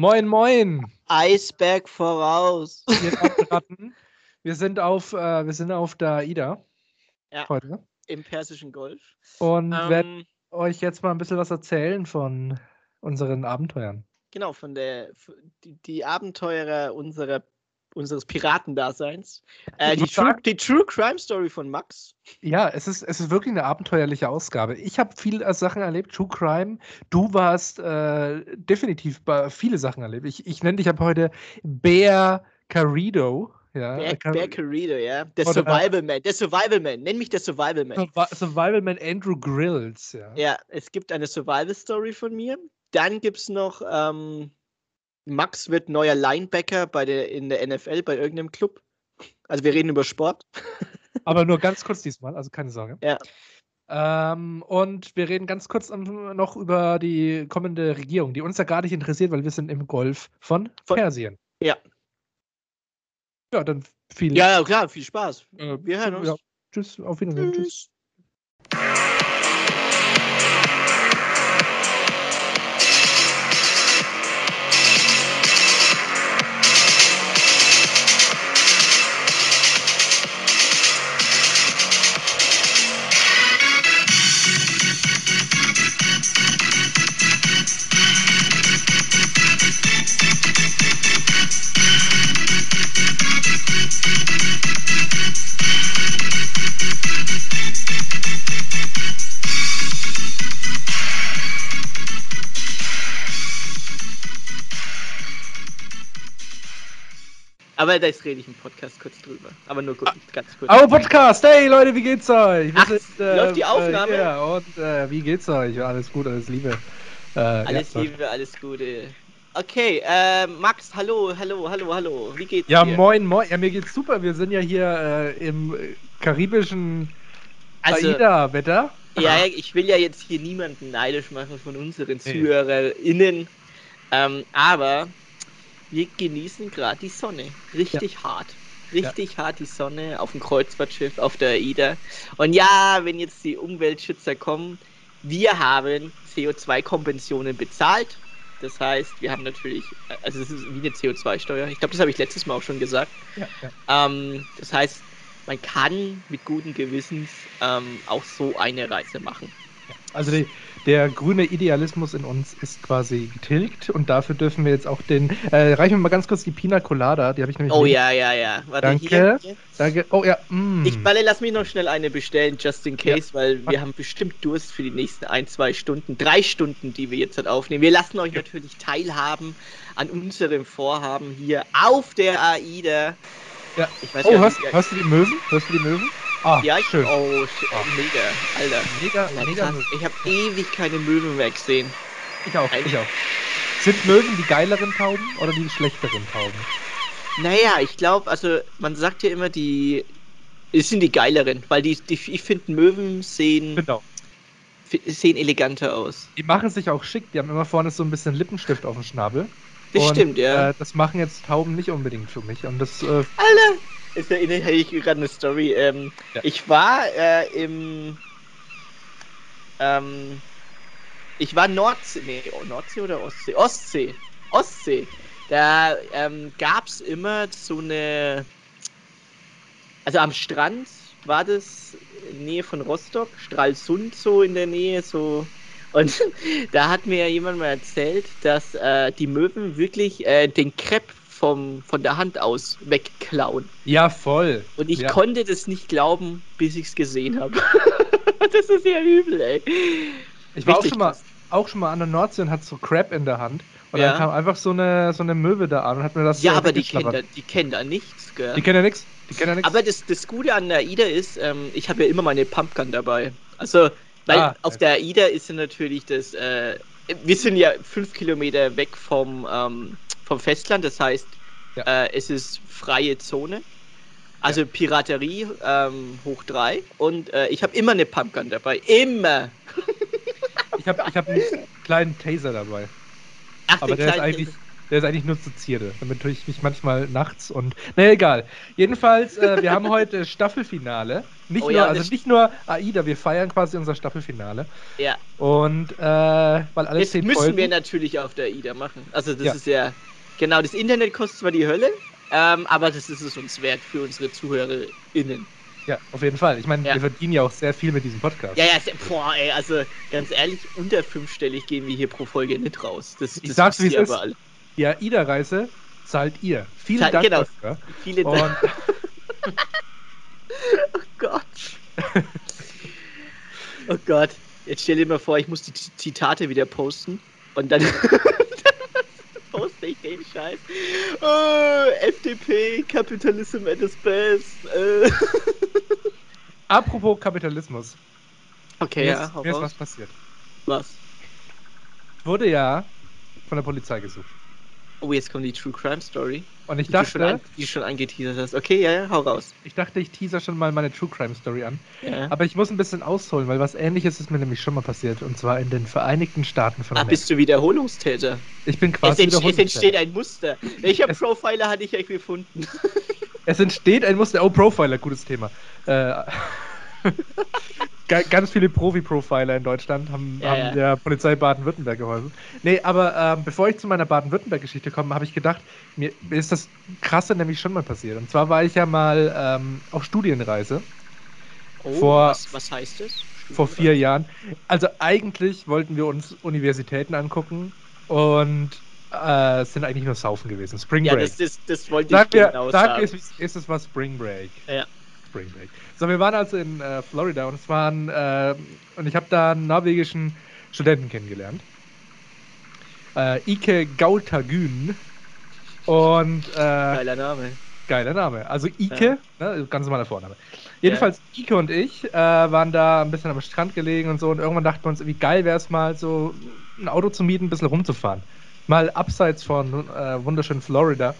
Moin, moin. Eisberg voraus. Wir sind auf, äh, wir sind auf der AIDA Ja. heute Im Persischen Golf. und werden Ähm, euch jetzt mal ein bisschen was erzählen von unseren Abenteuern. genau, von der die, die Abenteurer unserer, unseres Piratendaseins. Äh, die, True, die True Crime Story von Max. Ja, es ist, es ist wirklich eine abenteuerliche Ausgabe. Ich habe viele Sachen erlebt, True Crime. Du warst äh, definitiv bei viele Sachen erlebt. Ich, ich nenne dich ab heute Bear Carido. Ja, Bear, Car- Bear Carrito, ja. Der Oder- Survival Man. Der Survival Man. Nenn mich der Survival Man. Survi- Survivalman Andrew Grills. Ja. Ja, es gibt eine Survival Story von mir. Dann gibt es noch, ähm, Max wird neuer Linebacker bei der, in der NFL bei irgendeinem Club. Also wir reden über Sport. Aber nur ganz kurz diesmal, also keine Sorge. Ja. Ähm, und wir reden ganz kurz noch über die kommende Regierung, die uns ja gar nicht interessiert, weil wir sind im Golf von, Von- Persien. Ja. Ja, dann viel. Ja, ja, klar, viel Spaß. äh, wir hören uns. Ja, tschüss, auf Wiedersehen. Tschüss. Tschüss. Aber das rede ich im Podcast kurz drüber. Aber nur kurz, ganz kurz. Oh, Podcast! Hey Leute, wie geht's euch? Ach, sind, läuft die Aufnahme? Äh, ja, und äh, wie geht's euch? Ja, alles gut, alles Liebe. Äh, Alles ja, Liebe, alles Gute. Okay, äh, Max, hallo, hallo, hallo, hallo. Wie geht's Ja, dir? moin, moin. Ja, mir geht's super. Wir sind ja hier äh, im äh, karibischen Also, AIDA-Wetter. ja, ja, ich will ja jetzt hier niemanden neidisch machen von unseren ZuhörerInnen. Ähm, aber wir genießen gerade die Sonne. Richtig hart. Richtig hart die Sonne auf dem Kreuzfahrtschiff, auf der AIDA. Und ja, wenn jetzt die Umweltschützer kommen, wir haben CO2-Kompensionen bezahlt. Das heißt, wir haben natürlich, also es ist wie eine CO2-Steuer. Ich glaube, das habe ich letztes Mal auch schon gesagt. Ja, ja. Ähm, das heißt, man kann mit guten Gewissens ähm, auch so eine Reise machen. Also die, der grüne Idealismus in uns ist quasi getilgt und dafür dürfen wir jetzt auch den. Äh, reichen wir mal ganz kurz die Pina Colada, die habe ich nämlich. Oh nicht- ja, ja, ja. Warte, Danke. hier. hier. Danke. Oh ja. Mm. Ich, Balle, lass mich noch schnell eine bestellen, just in case, weil Mach. wir haben bestimmt Durst für die nächsten ein, zwei Stunden, drei Stunden, die wir jetzt halt aufnehmen. Wir lassen euch Ja. natürlich teilhaben an unserem Vorhaben hier auf der AIDA. Ja. Ich weiß oh, gar hörst, nicht, hörst du die Möwen? Hörst du die Möwen? Ah, ja, ich, schön. oh, Ah. mega, Alter. Mega, Alter, mega krass. Ich habe ewig keine Möwen mehr gesehen. Ich auch, Ein- ich auch. Sind Möwen die geileren Tauben oder die schlechteren Tauben? Naja, ich glaube, also man sagt ja immer, die es sind die geileren, weil die, die ich finde Möwen sehen, Genau. sehen eleganter aus. Die machen sich auch schick. Die haben immer vorne so ein bisschen Lippenstift auf dem Schnabel. Das Und, stimmt, ja. Äh, das machen jetzt Tauben nicht unbedingt für mich. Und das, äh, Alter! Jetzt erinnere ich mich gerade eine Story. Ähm, Ja. Ich war äh, im. Ähm, ich war Nordsee. Nee, Nordsee oder Ostsee? Ostsee. Ostsee. Da ähm, gab es immer so eine. Also am Strand war das in Nähe von Rostock, Stralsund so in der Nähe, so. Und da hat mir jemand mal erzählt, dass äh, die Möwen wirklich äh, den Crepe vom, von der Hand aus wegklauen. ja, voll. Und ich Ja. konnte das nicht glauben, bis ich es gesehen habe. das ist ja übel, ey. Ich war auch schon, mal, auch schon mal an der Nordsee und hatte so Crab in der Hand. Und Ja. dann kam einfach so eine, so eine Möwe da an und hat mir das Ja, so aber die kennen, da, die kennen da nichts, gell? Die kennen ja nichts. Die kennen nichts. Aber das, das Gute an der AIDA ist, ähm, ich habe ja immer meine Pumpgun dabei. Also, weil Ah, auf der AIDA ist ja natürlich das, äh, wir sind ja fünf Kilometer weg vom, ähm, vom Festland, das heißt, Ja. äh, es ist freie Zone. Also Piraterie ähm, hoch drei und äh, ich habe immer eine Pumpgun dabei. Immer! Ich habe ich hab einen kleinen Taser dabei. Ach, Aber der ist eigentlich, Der ist eigentlich nur zur Zierde. Damit tue ich mich manchmal nachts und. Na egal. Jedenfalls, äh, wir haben heute Staffelfinale. Nicht Oh nur, ja, also nicht nur AIDA, wir feiern quasi unser Staffelfinale. Ja. Und äh, weil alles Das zehn müssen Folgen. wir natürlich auf der AIDA machen. Also das Ja. ist ja. Genau, das Internet kostet zwar die Hölle, ähm, aber das ist es uns wert für unsere ZuhörerInnen. Ja, auf jeden Fall. Ich meine, Ja. wir verdienen ja auch sehr viel mit diesem Podcast. Ja, ja, se- boah, ey, also ganz ehrlich, unter fünfstellig gehen wir hier pro Folge nicht raus. Das, Ich das sag's, wisst wie es ist. alle. Die AIDA-Reise zahlt ihr. Vielen Zahlt- Dank genau. dafür. Vielen Dank. Oh Gott. oh Gott. Jetzt stell dir mal vor, ich muss die Zitate wieder posten und dann, ich den Scheiß. Oh, FDP, Capitalism at its best. Äh. apropos Kapitalismus. Okay, mir ja, ist, mir ist was passiert. Was? Ich wurde ja von der Polizei gesucht. Oh, jetzt kommt die True Crime Story. Und ich Die du schon, dachte, an, die schon angeteasert hast. Okay, ja, ja, hau raus. ich dachte, ich teaser schon mal meine True Crime Story an. Ja. Aber ich muss ein bisschen ausholen, weil was ähnliches ist mir nämlich schon mal passiert. Und zwar in den Vereinigten Staaten von Ah, Amerika. bist du Wiederholungstäter? Ich bin Es, quasi es Wiederholungstäter. entsteht ein Muster. Welcher Es- Profiler hatte ich eigentlich gefunden? Es entsteht ein Muster. Oh, Profiler, gutes Thema. Äh, ganz viele Profi-Profiler in Deutschland haben, Ja, haben ja. der Polizei Baden-Württemberg geholfen. Nee, aber ähm, bevor ich zu meiner Baden-Württemberg-Geschichte komme, habe ich gedacht, mir, ist das Krasse nämlich schon mal passiert. Und zwar war ich ja mal ähm, auf Studienreise Oh, Vor- was, was heißt das? vor vier Jahren. Also eigentlich wollten wir uns Universitäten angucken und äh, es sind eigentlich nur Saufen gewesen. Spring Ja, Break. das, das, das wollte Sag ich genau sag sagen. mir, ist, ist es was Spring Break? Ja. Spring Break. So, wir waren also in äh, Florida und es waren äh, und ich habe da einen norwegischen Studenten kennengelernt. Äh, Ike Gautagün. Und äh, Geiler Name. geiler Name. Also Ike, ne, ganz normaler Vorname. Jedenfalls Ike und ich äh, waren da ein bisschen am Strand gelegen und so und irgendwann dachten wir uns, wie geil wäre es mal so ein Auto zu mieten, ein bisschen rumzufahren. Mal abseits von äh, wunderschönen Florida.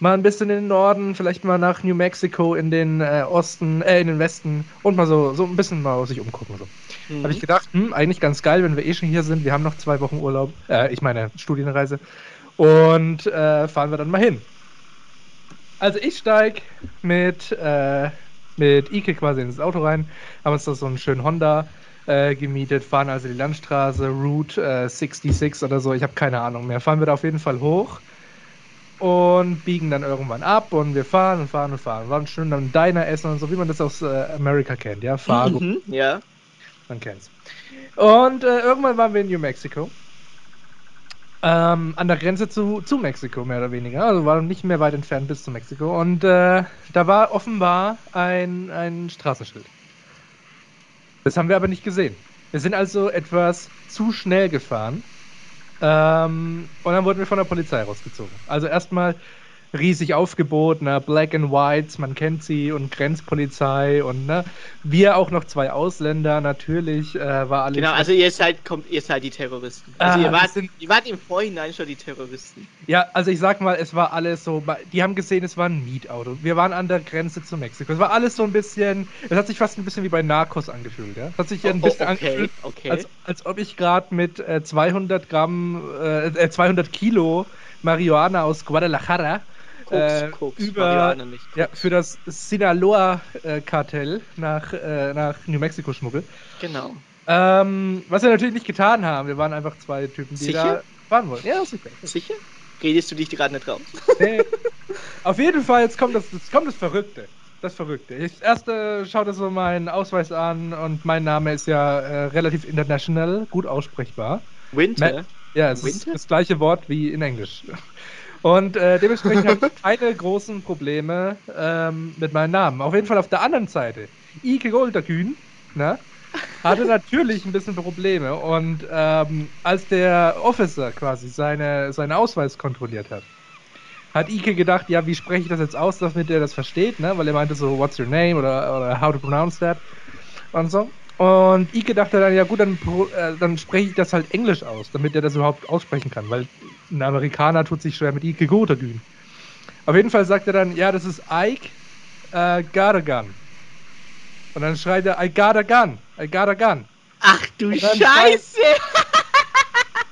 Mal ein bisschen in den Norden, vielleicht mal nach New Mexico in den äh, Osten, äh, in den Westen und mal so, so ein bisschen mal sich umgucken. So. Mhm. Habe ich gedacht, hm, eigentlich ganz geil, wenn wir eh schon hier sind. Wir haben noch zwei Wochen Urlaub, äh, ich meine Studienreise. Und äh, fahren wir dann mal hin. Also ich steig mit, äh, mit Ike quasi ins Auto rein, haben uns da so einen schönen Honda äh, gemietet, fahren also die Landstraße, Route äh, 66 oder so, ich habe keine Ahnung mehr. Fahren wir da auf jeden Fall hoch und biegen dann irgendwann ab und wir fahren und fahren und fahren. Waren schön am Diner essen und so, wie man das aus äh, Amerika kennt, ja, Fargo. Mhm, ja. Man kennt's. Und äh, irgendwann waren wir in New Mexico. Ähm, an der Grenze zu, zu Mexiko, mehr oder weniger. Also waren nicht mehr weit entfernt bis zu Mexiko. Und äh, da war offenbar ein, ein Straßenschild. Das haben wir aber nicht gesehen. Wir sind also etwas zu schnell gefahren. Ähm, und dann wurden wir von der Polizei rausgezogen. Also erstmal riesig Aufgebot, ne, Black and Whites, man kennt sie und Grenzpolizei und ne, wir auch noch zwei Ausländer, natürlich äh, war alles. Genau, also ihr seid, kommt, ihr seid die Terroristen. Also Ah, ihr, wart, sind- ihr wart im Vorhinein schon die Terroristen. Ja, also ich sag mal, es war alles so, die haben gesehen, es war ein Mietauto. Wir waren an der Grenze zu Mexiko. Es war alles so ein bisschen, es hat sich fast ein bisschen wie bei Narcos angefühlt, ja. Es hat sich ein Oh, bisschen okay, angefühlt, okay. als, als ob ich gerade mit äh, 200 Gramm, äh, äh, 200 Kilo Marihuana aus Guadalajara Koks, äh, Koks, über, ja, für das Sinaloa-Kartell nach, äh, nach New Mexico schmuggel. Genau. Ähm, was wir natürlich nicht getan haben. Wir waren einfach zwei Typen, die Sicher? da fahren wollten. Ja, sicher. Sicher? Redest du dich gerade nicht raus? Nee. Auf jeden Fall, jetzt kommt das, jetzt kommt das Verrückte. Das Verrückte. Ich erst äh, schaute so meinen Ausweis an und mein Name ist ja äh, relativ international, gut aussprechbar. Winter? Ja, es ist Winter? das gleiche Wort wie in Englisch. Und äh, dementsprechend habe ich keine großen Probleme ähm, mit meinem Namen. Auf jeden Fall auf der anderen Seite. Ike Golderkühn, ne? Hatte natürlich ein bisschen Probleme. Und ähm, als der Officer quasi seine, seinen Ausweis kontrolliert hat, hat Ike gedacht, ja, wie spreche ich das jetzt aus, damit er das versteht, ne? Weil er meinte so, what's your name oder, oder how to pronounce that und so. Und Ike dachte dann, ja gut, dann, äh, dann spreche ich das halt Englisch aus, damit er das überhaupt aussprechen kann, weil ein Amerikaner tut sich schwer mit Ike Gotagün. Auf jeden Fall sagt er dann, ja, das ist Ike äh, gun. Und dann schreit er, I got a gun, I got a gun. Ach du Scheiße!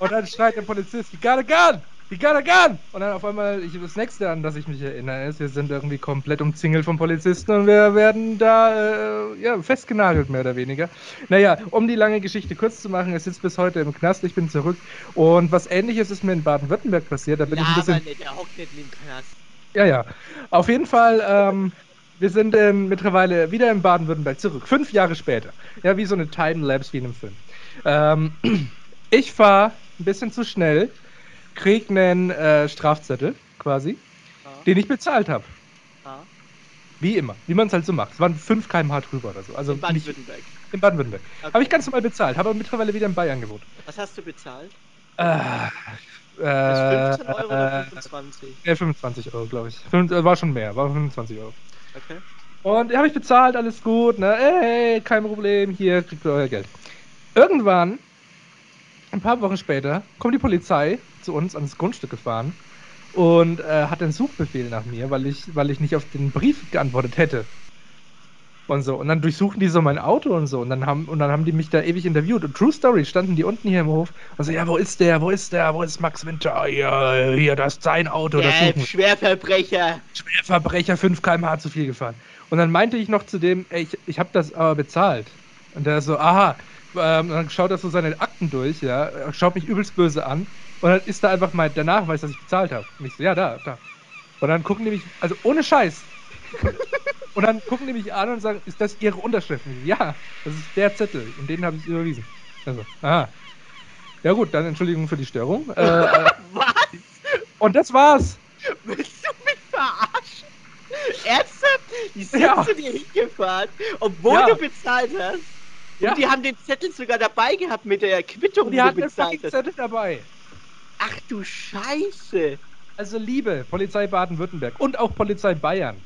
Und dann schreit der Polizist, you got a gun! We got a gun! Und dann auf einmal, ich, das nächste, an das ich mich erinnere, ist, wir sind irgendwie komplett umzingelt von Polizisten und wir werden da äh, ja, festgenagelt, mehr oder weniger. Naja, um die lange Geschichte kurz zu machen, er sitzt bis heute im Knast, ich bin zurück. Und was ähnliches ist mir in Baden-Württemberg passiert. Da bin ich ein bisschen. Nicht, der hockt nicht im Knast. Ja, ja. Auf jeden Fall, ähm, wir sind ähm, mittlerweile wieder in Baden-Württemberg zurück. Fünf Jahre später. Ja, wie so eine Timelapse wie in einem Film. Ähm, ich fahre ein bisschen zu schnell krieg einen äh, Strafzettel quasi, ja. den ich bezahlt habe. Ja. Wie immer, wie man es halt so macht. Es waren 5 km/h drüber oder so. Also in Baden-Württemberg. In Baden-Württemberg. Okay. Habe ich ganz normal bezahlt, habe aber mittlerweile wieder in Bayern gewohnt. Was hast du bezahlt? Äh, äh, 15 Euro oder 25? Äh, 25 Euro, glaube ich. Fünf, äh, war schon mehr, war 25 Euro. Okay. Und habe ich bezahlt, alles gut, ne? Ey, kein Problem, hier kriegt ihr euer Geld. Irgendwann, ein paar Wochen später, kommt die Polizei zu uns ans Grundstück gefahren und äh, hat einen Suchbefehl nach mir, weil ich, weil ich nicht auf den Brief geantwortet hätte. Und so. Und dann durchsuchten die so mein Auto und so. Und dann haben, und dann haben die mich da ewig interviewt. Und True Story standen die unten hier im Hof und so, ja, wo ist der? Wo ist der? Wo ist Max Winter? Hier, hier das ist sein Auto. Das yeah, Schwerverbrecher. Schwerverbrecher, 5 km/h zu viel gefahren. Und dann meinte ich noch zu dem, ey, ich, ich habe das aber bezahlt. Und der so, aha. Ähm, dann schaut er so seine Akten durch, ja, schaut mich übelst böse an. Und dann ist da einfach mal der Nachweis, dass ich bezahlt habe. Und ich so, ja, da, da. Und dann gucken die mich, also ohne Scheiß. und dann gucken die mich an und sagen, ist das ihre Unterschrift? So, ja, das ist der Zettel. Und den habe ich überwiesen. Also, aha. Ja gut, dann Entschuldigung für die Störung. Äh, äh Was? Und das war's. Willst du mich verarschen? Ernsthaft? Die sind ja. zu dir hingefahren, obwohl ja. du bezahlt hast. Ja. Und die haben den Zettel sogar dabei gehabt mit der Quittung, und die, die hatten den Zettel dabei. Ach du Scheiße! Also liebe Polizei Baden-Württemberg und auch Polizei Bayern,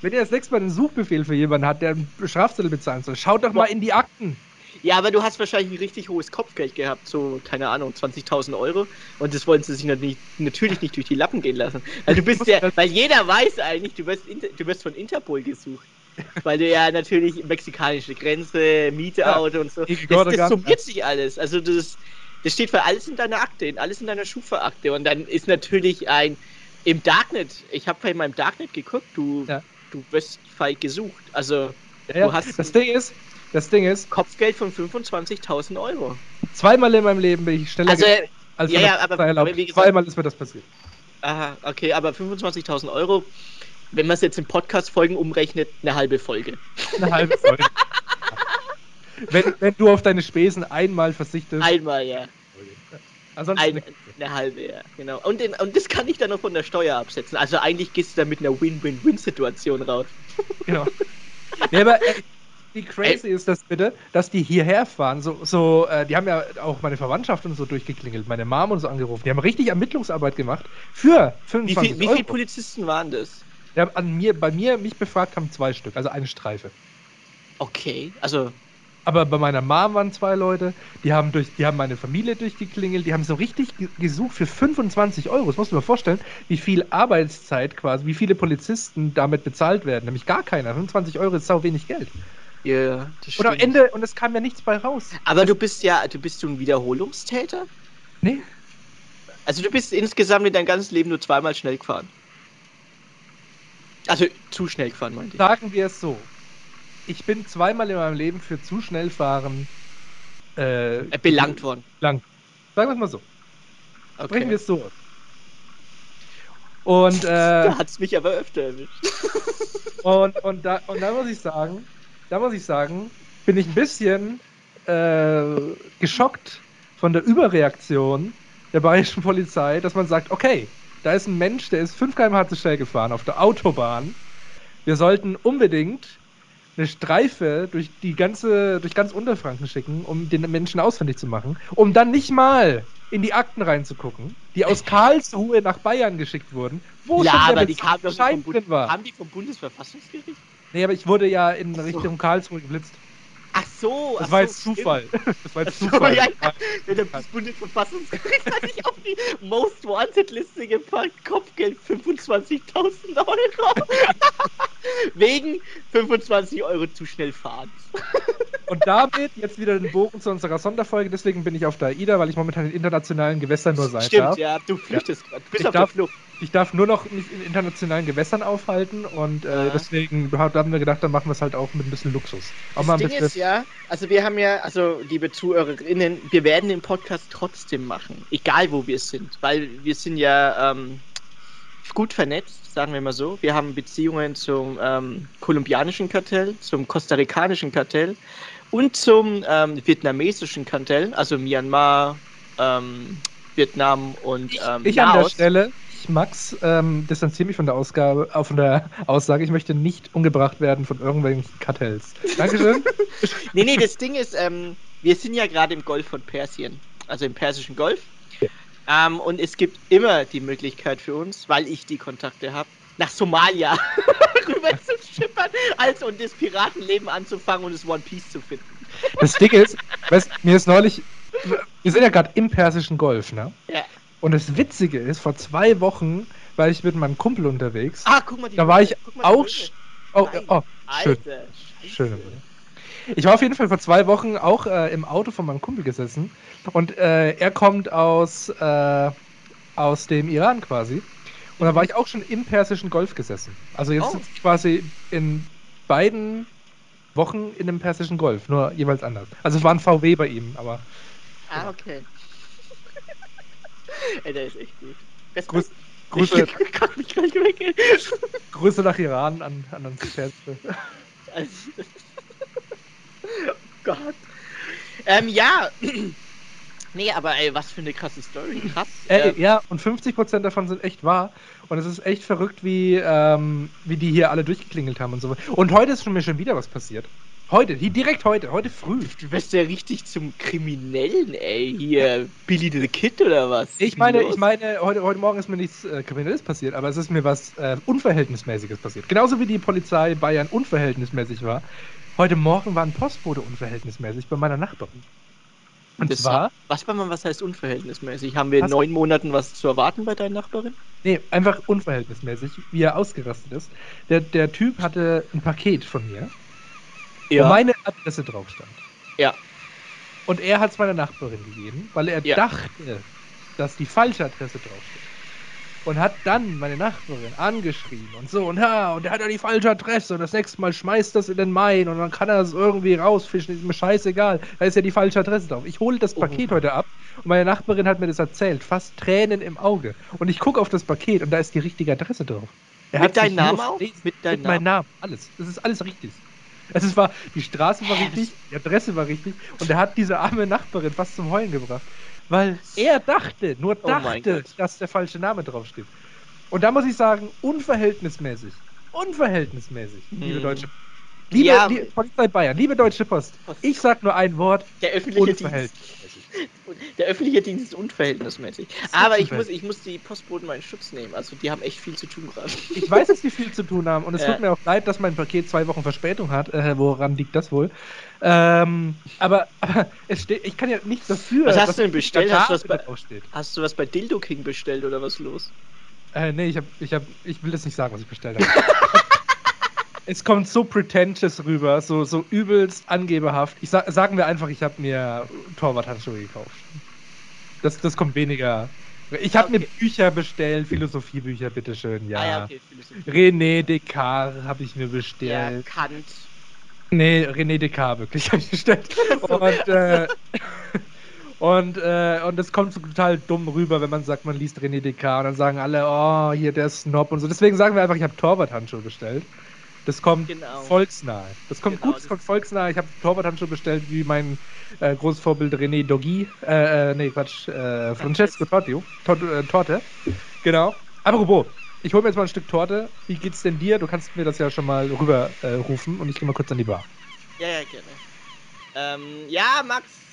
wenn ihr das nächste Mal einen Suchbefehl für jemanden hat, der einen Strafzettel bezahlen soll, schaut doch mal in die Akten. Ja, aber du hast wahrscheinlich ein richtig hohes Kopfgeld gehabt, so, keine Ahnung, 20.000 Euro. Und das wollen sie sich natürlich, natürlich nicht durch die Lappen gehen lassen. Also du bist ja, weil jeder weiß eigentlich, du wirst, du wirst von Interpol gesucht. Weil du ja natürlich mexikanische Grenze, Mietauto ja, und so. Das, das summiert sich alles. Also das, das steht für alles in deiner Akte, alles in deiner Schufa-Akte. Und dann ist natürlich ein im Darknet, ich habe in meinem Darknet geguckt, du, ja. du wirst feig gesucht. Also ja, du hast. Das Ding ist, das Ding ist. Kopfgeld von 25.000 Euro. Zweimal in meinem Leben bin ich schneller also, als ja, ja, aber. Wie gesagt, Zweimal ist mir das passiert. Aha, okay, aber 25.000 Euro, wenn man es jetzt in Podcast-Folgen umrechnet, eine halbe Folge. Eine halbe Folge. wenn, wenn du auf deine Spesen einmal verzichtest. Einmal, ja. Ansonsten Ein, eine halbe, ja, genau. Und, den, und das kann ich dann noch von der Steuer absetzen. Also eigentlich gehst du da mit einer Win-Win-Win-Situation raus. Genau. Ja, aber ey, äh, wie crazy ey. ist das bitte, dass die hierher fahren? So, so äh, die haben ja auch meine Verwandtschaft und so durchgeklingelt, meine Mom und so angerufen. Die haben richtig Ermittlungsarbeit gemacht für 25 wie viel, Wie viele Polizisten waren das? Ja, an mir, bei mir mich befragt haben zwei Stück, also eine Streife. Okay, also aber bei meiner Mom waren zwei Leute, die haben, durch, die haben meine Familie durchgeklingelt, die haben so richtig gesucht für 25 Euro. Das musst du mir vorstellen, wie viel Arbeitszeit quasi, wie viele Polizisten damit bezahlt werden. Nämlich gar keiner. 25 Euro ist sau wenig Geld. Ja, yeah, das Und am Ende, und es kam ja nichts bei raus. Aber du bist ja, du bist du ein Wiederholungstäter? Nee. Also du bist insgesamt in dein ganzes Leben nur zweimal schnell gefahren. Also zu schnell gefahren, meinte ich. Sagen wir es so ich bin zweimal in meinem Leben für zu schnell fahren äh, belangt worden. Belangt. Sagen wir es mal so. Okay. Sprechen wir es so Und äh, da hat es mich aber öfter erwischt. und, und, da, und da muss ich sagen, da muss ich sagen, bin ich ein bisschen äh, geschockt von der Überreaktion der bayerischen Polizei, dass man sagt, okay, da ist ein Mensch, der ist 5 km/h zu schnell gefahren auf der Autobahn. Wir sollten unbedingt eine Streife durch die ganze, durch ganz Unterfranken schicken, um den Menschen ausfindig zu machen, um dann nicht mal in die Akten reinzugucken, die aus Karlsruhe nach Bayern geschickt wurden, wo ja, schon aber die doch drin war. Haben die vom Bundesverfassungsgericht? Nee, aber ich wurde ja in Richtung. Karlsruhe geblitzt. Ach so. Das ach war so, jetzt stimmt. Zufall. Das war jetzt so, Zufall. ja, ja. Ja, Das Bundesverfassungsgericht hat sich auf die Most Wanted Liste gepackt. Kopfgeld 25.000 Euro. Wegen 25 Euro zu schnell fahren. Und damit jetzt wieder den Bogen zu unserer Sonderfolge. Deswegen bin ich auf der AIDA, weil ich momentan in internationalen Gewässern nur sein Stimmt, darf. ja, du flüchtest gerade. Du bist Ich auf der darf- Flucht. Ich darf nur noch mich in internationalen Gewässern aufhalten und äh, Ja. deswegen haben wir gedacht, dann machen wir es halt auch mit ein bisschen Luxus. Auch Das Ding bisschen. ist ja, also wir haben ja, also liebe ZuhörerInnen, wir werden den Podcast trotzdem machen, egal wo wir sind, weil wir sind ja ähm, gut vernetzt, sagen wir mal so. Wir haben Beziehungen zum ähm, kolumbianischen Kartell, zum kostarikanischen Kartell und zum ähm, vietnamesischen Kartell, also Myanmar, ähm, Vietnam und ähm, ich an der. Stelle, ich Max, ähm, distanziere mich von der Ausgabe, äh, von der Aussage, ich möchte nicht umgebracht werden von irgendwelchen Kartells. Dankeschön. Nee, nee, das Ding ist, ähm, wir sind ja gerade im Golf von Persien, also im Persischen Golf. Ähm, und es gibt immer die Möglichkeit für uns, weil ich die Kontakte habe, nach Somalia rüber zu schippern, also und das Piratenleben anzufangen und das One Piece zu finden. Das Ding ist, weißt, mir ist neulich, wir sind ja gerade im Persischen Golf, ne? Ja. Und das Witzige ist, vor zwei Wochen war ich mit meinem Kumpel unterwegs. Ah, guck mal, die Da war ich mal, die auch. Oh, Nein. oh, schön. Alter, Brille. Ich war auf jeden Fall vor zwei Wochen auch äh, im Auto von meinem Kumpel gesessen und äh, er kommt aus, äh, aus dem Iran quasi. Und da war ich auch schon im persischen Golf gesessen. Also jetzt Oh. sitze ich quasi in beiden Wochen in dem persischen Golf, nur jeweils anders. Also es war ein VW bei ihm, aber Ah, okay. Ey, der ist echt gut. Das Grüß, Grüße, Ich kann mich gar nicht weg. Grüße nach Iran an, an uns. Also, oh Gott. Ähm, ja. nee, aber ey, was für eine krasse Story. Krass. Ey, Ähm, ja, und 50% davon sind echt wahr. Und es ist echt verrückt, wie, ähm, wie die hier alle durchgeklingelt haben und so. Und heute ist schon mir schon wieder was passiert. Heute, hier direkt heute, heute früh. Du bist ja richtig zum Kriminellen, ey. Hier, Billy the Kid oder was? Ich meine, ich meine, heute, heute Morgen ist mir nichts äh, Kriminelles passiert, aber es ist mir was äh, Unverhältnismäßiges passiert. Genauso wie die Polizei Bayern unverhältnismäßig war. Heute Morgen war ein Postbote unverhältnismäßig bei meiner Nachbarin. Und Das zwar, Was, was, was heißt unverhältnismäßig? Haben wir in neun Monaten was zu erwarten bei deiner Nachbarin? nee, einfach unverhältnismäßig, wie er ausgerastet ist. Der, der Typ hatte ein Paket von mir. Wo meine Adresse drauf stand. Ja. Und er hat es meiner Nachbarin gegeben, weil er Ja. dachte, dass die falsche Adresse draufsteht. Und hat dann meine Nachbarin angeschrieben und so, und ja, und er hat ja die falsche Adresse und das nächste Mal schmeißt das in den Main und dann kann er das irgendwie rausfischen, ist mir scheißegal, da ist ja die falsche Adresse drauf. Ich hole das Oh. Paket heute ab und meine Nachbarin hat mir das erzählt, fast Tränen im Auge. Und ich gucke auf das Paket und da ist die richtige Adresse drauf. Er Mit deinem Namen auch? Mit Mit, deinem meinem Namen, alles. Das ist alles richtig. Es ist, war, die Straße war richtig, die Adresse war richtig und er hat diese arme Nachbarin fast zum Heulen gebracht. Weil er dachte, nur Oh dachte, Gott. dass der falsche Name draufsteht. Und da muss ich sagen, unverhältnismäßig. Unverhältnismäßig, liebe Hm. Deutsche Liebe Ja. die Polizei Bayern, liebe Deutsche Post, ich sag nur ein Wort, Der öffentliche Dienst. Der öffentliche Dienst ist unverhältnismäßig. ist Aber ich muss, ich muss die Postboten mal in Schutz nehmen. Also die haben echt viel zu tun gerade. Ich weiß, dass die viel zu tun haben und es Ja. tut mir auch leid, dass mein Paket zwei Wochen Verspätung hat. Äh, woran liegt das wohl? Ähm, aber, aber es steht, ich kann ja nichts dafür. Was hast du denn bestellt? Hast du was bei-. Hast du was bei Dildo King bestellt oder was los? Äh, nee, ich hab, ich hab, ich will das nicht sagen, was ich bestellt habe. es kommt so pretentious rüber, so, so übelst angeberhaft. Ich sag, sagen wir einfach, ich habe mir Torwarthandschuhe gekauft. Das, das kommt weniger. Ich habe mir Okay. Bücher bestellt, Philosophiebücher, bitteschön, ja. Ah ja, okay. René Descartes habe ich mir Ja, bestellt. Kant. Nee, René Descartes wirklich habe ich bestellt. Und, äh, und, äh, und es kommt so total dumm rüber, wenn man sagt, man liest René Descartes. Und dann sagen alle, oh, hier der Snob und so. Deswegen sagen wir einfach, ich habe Torwarthandschuhe bestellt. Das kommt Genau. volksnahe. Das kommt Genau, gut, das das- kommt volksnahe. Ich habe Torwarthandschuhe bestellt, wie mein äh, großes Vorbild René Doggy. Äh, äh, nee, Quatsch. Äh, Francesco Tortio, Tor äh, Torte. Genau. Apropos, ich hole mir jetzt mal ein Stück Torte. Wie geht's denn dir? Du kannst mir das ja schon mal rüber äh, rufen und ich gehe mal kurz an die Bar. Ja, ja, gerne. Ähm, ja, Max.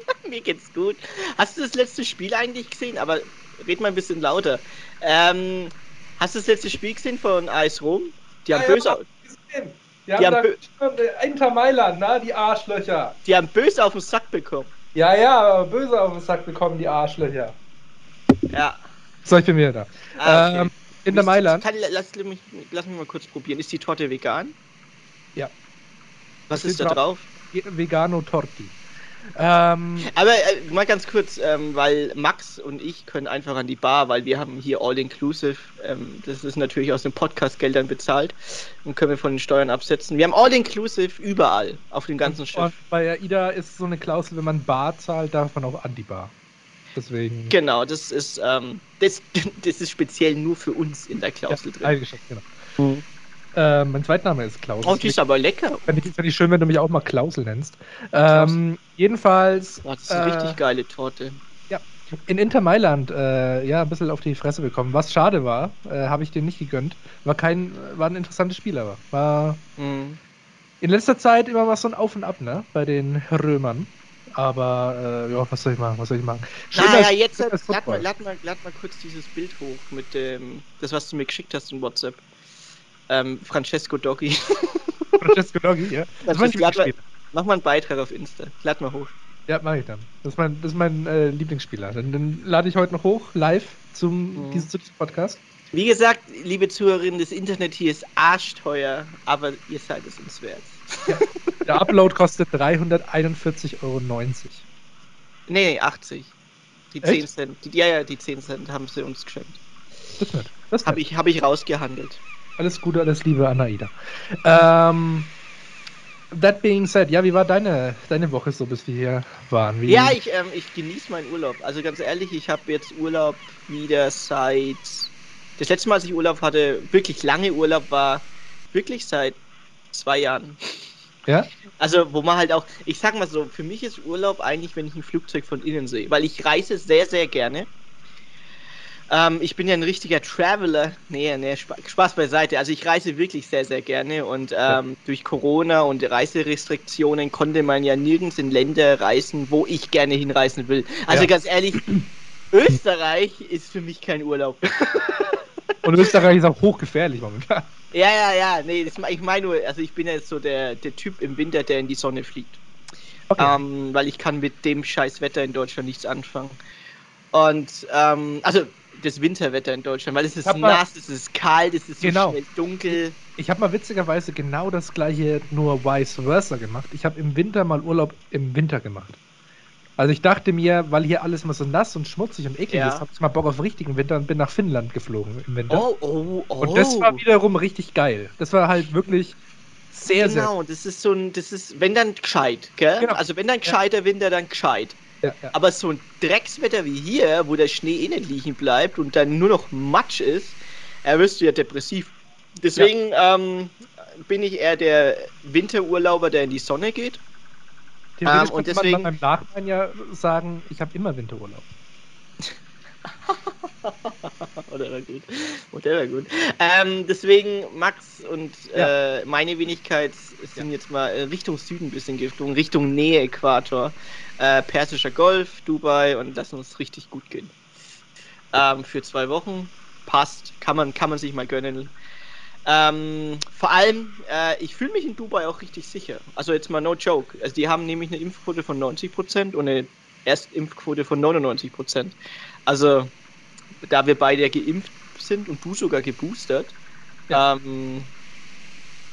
Mir geht's gut. Hast du das letzte Spiel eigentlich gesehen? Aber red mal ein bisschen lauter. Ähm, hast du das letzte Spiel gesehen von AS Rom? Die haben Ja, ja, böse. Die, Die haben haben Inter Mailand, na, die Arschlöcher. Die haben böse auf den Sack bekommen. Ja, ja, böse auf den Sack bekommen, die Arschlöcher. Ja. So, ich bin wieder da. Ah, okay. ähm, Inter Mailand. Kann, lass, mich, lass mich mal kurz probieren. Ist die Torte vegan? Ja. Was ist da drauf? Vegano Torti. Ähm, Aber äh, mal ganz kurz, ähm, weil Max und ich können einfach an die Bar, weil wir haben hier All-Inclusive, ähm, das ist natürlich aus den Podcast-Geldern bezahlt und können wir von den Steuern absetzen. Wir haben All-Inclusive überall, auf dem ganzen Schiff. und bei AIDA ist so eine Klausel, wenn man Bar zahlt, darf man auch an die Bar. Deswegen. Genau, das ist, ähm, das, das ist speziell nur für uns in der Klausel ja, drin. eingeschätzt, genau. Äh, mein Zweitname ist Klaus. Oh, die ist aber lecker. Fände ich, fänd ich schön, wenn du mich auch mal Klausel nennst. Ähm, jedenfalls. Oh, das ist eine äh, richtig geile Torte. In Inter Mailand, äh, ja, ein bisschen auf die Fresse bekommen. Was schade war, äh, habe ich dem nicht gegönnt. War kein, war ein interessantes Spiel, aber war Mhm. in letzter Zeit immer was so ein Auf und Ab, ne, bei den Römern. Aber äh, ja, was soll ich machen? Was soll ich machen? Schöner Naja, jetzt lad mal, lad, mal, lad mal kurz dieses Bild hoch mit dem, das was du mir geschickt hast in WhatsApp. Ähm, Francesco Doggi. Francesco Doggi, ja. Das ist mein Lad mal, Lieblingsspieler. mach mal einen Beitrag auf Insta. Lad mal hoch. Ja, mache ich dann. Das ist mein, das ist mein äh, Lieblingsspieler. Dann, dann lade ich heute noch hoch, live, zum, Mhm. dieses, zu diesem Podcast. Wie gesagt, liebe Zuhörerinnen, das Internet hier ist arschteuer, aber ihr seid es uns wert. Der Upload kostet 341,90 Euro. Nee, nee, 80. Die Echt? 10 Cent. Die, ja, ja, die 10 Cent haben sie uns geschenkt. Das. Das Habe ich, hab ich rausgehandelt. Alles Gute, alles Liebe an Aida. Ähm, that being said, ja, wie war deine, deine Woche so, bis wir hier waren? Wie, Ja, ich, ähm, ich genieße meinen Urlaub. Also ganz ehrlich, ich habe jetzt Urlaub wieder seit. Das letzte Mal, als ich Urlaub hatte, wirklich lange Urlaub war, wirklich seit zwei Jahren. ja? Also, wo man halt auch, ich sag mal so, für mich ist Urlaub eigentlich, wenn ich ein Flugzeug von innen sehe, weil ich reise sehr, sehr gerne. Ähm, ich bin ja ein richtiger Traveler. Nee, nee, Spa Spaß beiseite. Also ich reise wirklich sehr, sehr gerne und ähm, durch Corona und Reiserestriktionen konnte man ja nirgends in Länder reisen, wo ich gerne hinreisen will. Also Ja. ganz ehrlich, Österreich ist für mich kein Urlaub. Und Österreich ist auch hochgefährlich momentan. Ja, ja, ja, nee, das, ich meine nur, also ich bin ja jetzt so der, der Typ im Winter, der in die Sonne fliegt. Okay. Ähm, weil ich kann mit dem scheiß Wetter in Deutschland nichts anfangen. Und, ähm, also das Winterwetter in Deutschland, weil es ist mal- nass, es ist kalt, es ist so Genau. schnell dunkel. Ich habe mal witzigerweise genau das gleiche, nur vice versa gemacht. Ich habe im Winter mal Urlaub im Winter gemacht. Also ich dachte mir, weil hier alles mal so nass und schmutzig und eklig Ja. ist, habe ich mal Bock auf richtigen Winter und bin nach Finnland geflogen im Winter. Oh, oh, oh. Und das war wiederum richtig geil. Das war halt wirklich sehr, sehr Genau, das ist so ein, das ist, wenn dann gescheit, gell? Genau. Also wenn dann gescheiter Winter, dann gescheit. Ja, ja. Aber so ein Dreckswetter wie hier, wo der Schnee innen liegen bleibt und dann nur noch Matsch ist, äh, wirst du ja depressiv. Deswegen ähm, bin ich eher der Winterurlauber, der in die Sonne geht. Theoretisch ähm, und könnte man deswegen- beim Nachhinein ja sagen, ich habe immer Winterurlaub. Oder war gut. Oder war gut. Ähm, deswegen, Max und äh, meine Wenigkeit sind jetzt mal äh, Richtung Süden ein bisschen geflogen, Richtung Nähe Äquator. Äh, Persischer Golf, Dubai und lassen uns richtig gut gehen. Ähm, für zwei Wochen. Passt. Kann man, kann man sich mal gönnen. Ähm, vor allem, äh, ich fühle mich in Dubai auch richtig sicher. Also jetzt mal no joke. Also die haben nämlich eine Impfquote von 90% und eine Erstimpfquote von 99%. Also da wir beide geimpft sind und du sogar geboostert, Ja. ähm,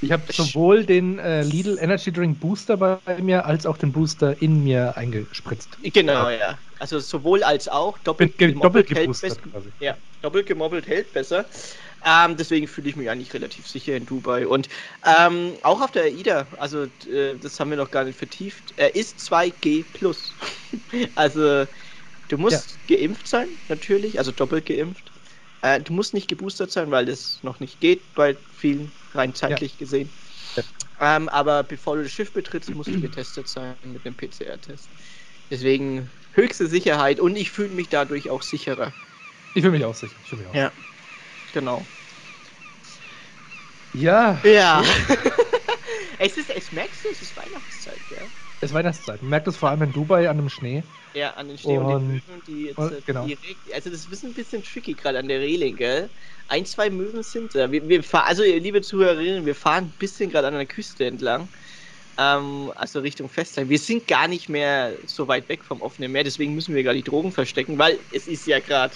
Ich habe sowohl den äh, Lidl Energy Drink Booster bei mir als auch den Booster in mir eingespritzt. genau, ja. Also sowohl als auch, doppelt, ge doppelt hält besser-. Ja, doppelt gemobbelt hält besser. Ähm, deswegen fühle ich mich eigentlich relativ sicher in Dubai. Und ähm, auch auf der AIDA, also äh, das haben wir noch gar nicht vertieft, er ist 2G plus. also du musst geimpft sein, natürlich, also doppelt geimpft. Äh, du musst nicht geboostert sein, weil das noch nicht geht bei vielen, rein zeitlich gesehen. Ähm, aber bevor du das Schiff betrittst, musst du getestet sein mit einem PCR-Test. Deswegen höchste Sicherheit und ich fühle mich dadurch auch sicherer. Ich fühle mich auch sicher. Ich mich auch. Ja. Genau. Ja, Ja. es ist, es merkst du, es ist Weihnachtszeit, ja. Es ist Weihnachtszeit. Man merkt es vor allem in Dubai an dem Schnee. Ja, an den Schnee und, und den Möwen, die jetzt und, genau. direkt. Also, das ist ein bisschen tricky gerade an der Reling, gell? Ein, zwei Möwen sind da. Wir, wir fahren, also, liebe Zuhörerinnen, wir fahren ein bisschen gerade an der Küste entlang. Ähm, also Richtung Festland. Wir sind gar nicht mehr so weit weg vom offenen Meer, deswegen müssen wir gar die Drogen verstecken, weil es ist ja gerade.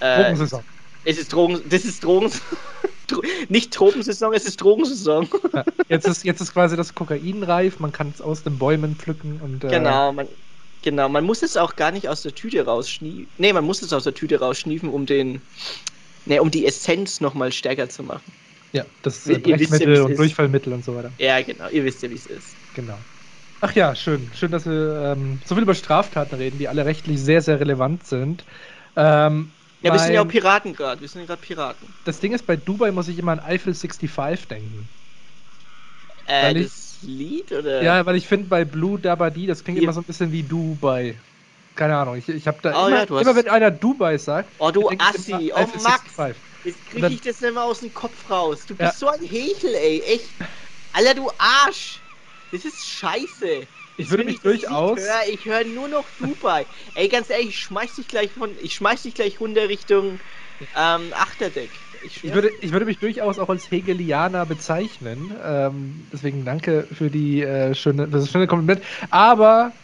Äh, Drogensaison. Es ist Drogen. Das ist Drogen. nicht Tropensaison, es ist Drogensaison. Ja, jetzt, ist, jetzt ist quasi das Kokain reif, man kann es aus den Bäumen pflücken und. Äh, genau, man, genau, man muss es auch gar nicht aus der Tüte rausschniefen. Nee, man muss es aus der Tüte rausschniefen, um den. Nee, um die Essenz nochmal stärker zu machen. Ja, das äh, Brechmittel ja, und ist. Durchfallmittel und so weiter. Ja, genau, ihr wisst ja, wie es ist. Genau. Ach ja, schön. Schön, dass wir ähm, so viel über Straftaten reden, die alle rechtlich sehr, sehr relevant sind. Ähm, ja, wir sind ja auch Piraten gerade. Wir sind ja gerade Piraten. Das Ding ist, bei Dubai muss ich immer an Eiffel 65 denken. Äh, das ich, Lied oder? Ja, weil ich finde bei Blue Dabadi, das klingt ja. immer so ein bisschen wie Dubai. Keine Ahnung, ich, ich habe da oh, immer, ja, immer wenn einer Dubai sagt. Oh, du Assi, oh Max. 65. Jetzt kriege ich das nicht mehr aus dem Kopf raus. Du bist ja. so ein Hechel, ey. Echt. Alter, du Arsch. Das ist scheiße. Ich würde mich durchaus. Hör, ich höre nur noch Dubai. Ey, ganz ehrlich, ich schmeiß dich gleich von, ich schmeiß dich gleich runter Richtung ähm, Achterdeck. Ich, ich, würde, ich würde mich durchaus auch als Hegelianer bezeichnen. Ähm, deswegen danke für die äh, schöne, das schöne Kompliment. Aber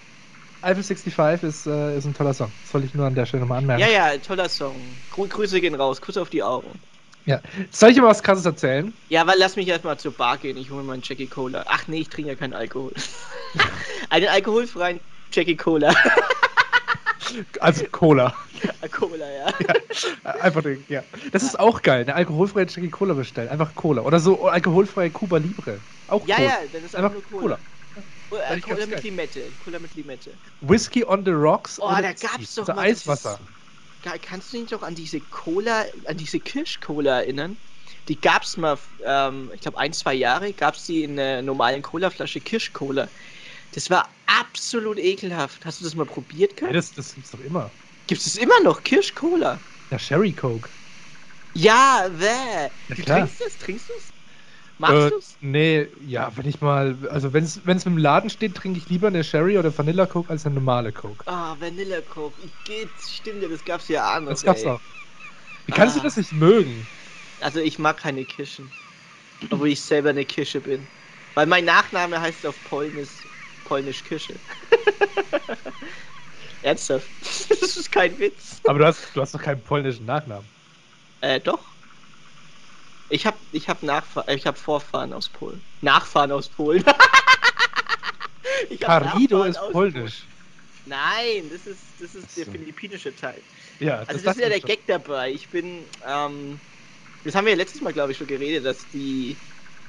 Eiffel 65 ist, äh, ist ein toller Song. Das wollte ich nur an der Stelle nochmal anmerken. Ja, ja, toller Song. Grüße gehen raus. Kuss auf die Augen. Ja. Soll ich dir mal was krasses erzählen? Ja, weil lass mich erstmal zur Bar gehen. Ich hole mal einen Jackie Cola. Ach nee, ich trinke ja keinen Alkohol. einen alkoholfreien Jackie Cola. also Cola. Cola, ja. ja. Einfach, ja. Das ist auch geil, eine alkoholfreie Jackie Cola bestellen. Einfach Cola. Oder so alkoholfreie Cuba Libre. Auch Ja, cool. ja, das ist einfach nur Cola. Cola. Cola mit Limette. Cola mit Limette. Whisky on the Rocks. Oh, da gab's doch mal Eiswasser. Kannst du dich doch an diese Cola, an diese Kirschcola erinnern? Die gab es mal, ähm, ich glaube, ein, zwei Jahre gab es die in einer normalen Colaflasche Kirschcola. Das war absolut ekelhaft. Hast du das mal probiert, Kurt? Ja, das, das gibt's doch immer. Gibt es immer noch Kirschcola? Ja, Sherry Coke. Ja, bäh. Ja, du trinkst das? Trinkst du es? Magst äh, du's? Nee, ja, wenn ich mal, also wenn es im Laden steht, trinke ich lieber eine Sherry oder Vanilla Coke als eine normale Coke. Ah, Vanilla Coke, ich geht's, stimmt ja, das gab's ja auch noch. Das gab's ey. auch. Wie kannst ah. du das nicht mögen? Also ich mag keine Kirschen. Obwohl ich selber eine Kirsche bin. Weil mein Nachname heißt auf Polnisch, Polnisch Kirsche. Ernsthaft? das ist kein Witz. Aber du hast, du hast doch keinen polnischen Nachnamen. Äh, doch. Ich habe ich hab ich hab Vorfahren aus Polen. Nachfahren aus Polen. Carido ist polnisch. Nein, das ist, das ist so. der philippinische Teil. Ja, also das, das ist ja der Gag dabei. Ich bin, ähm, das haben wir ja letztes Mal, glaube ich, schon geredet, dass die,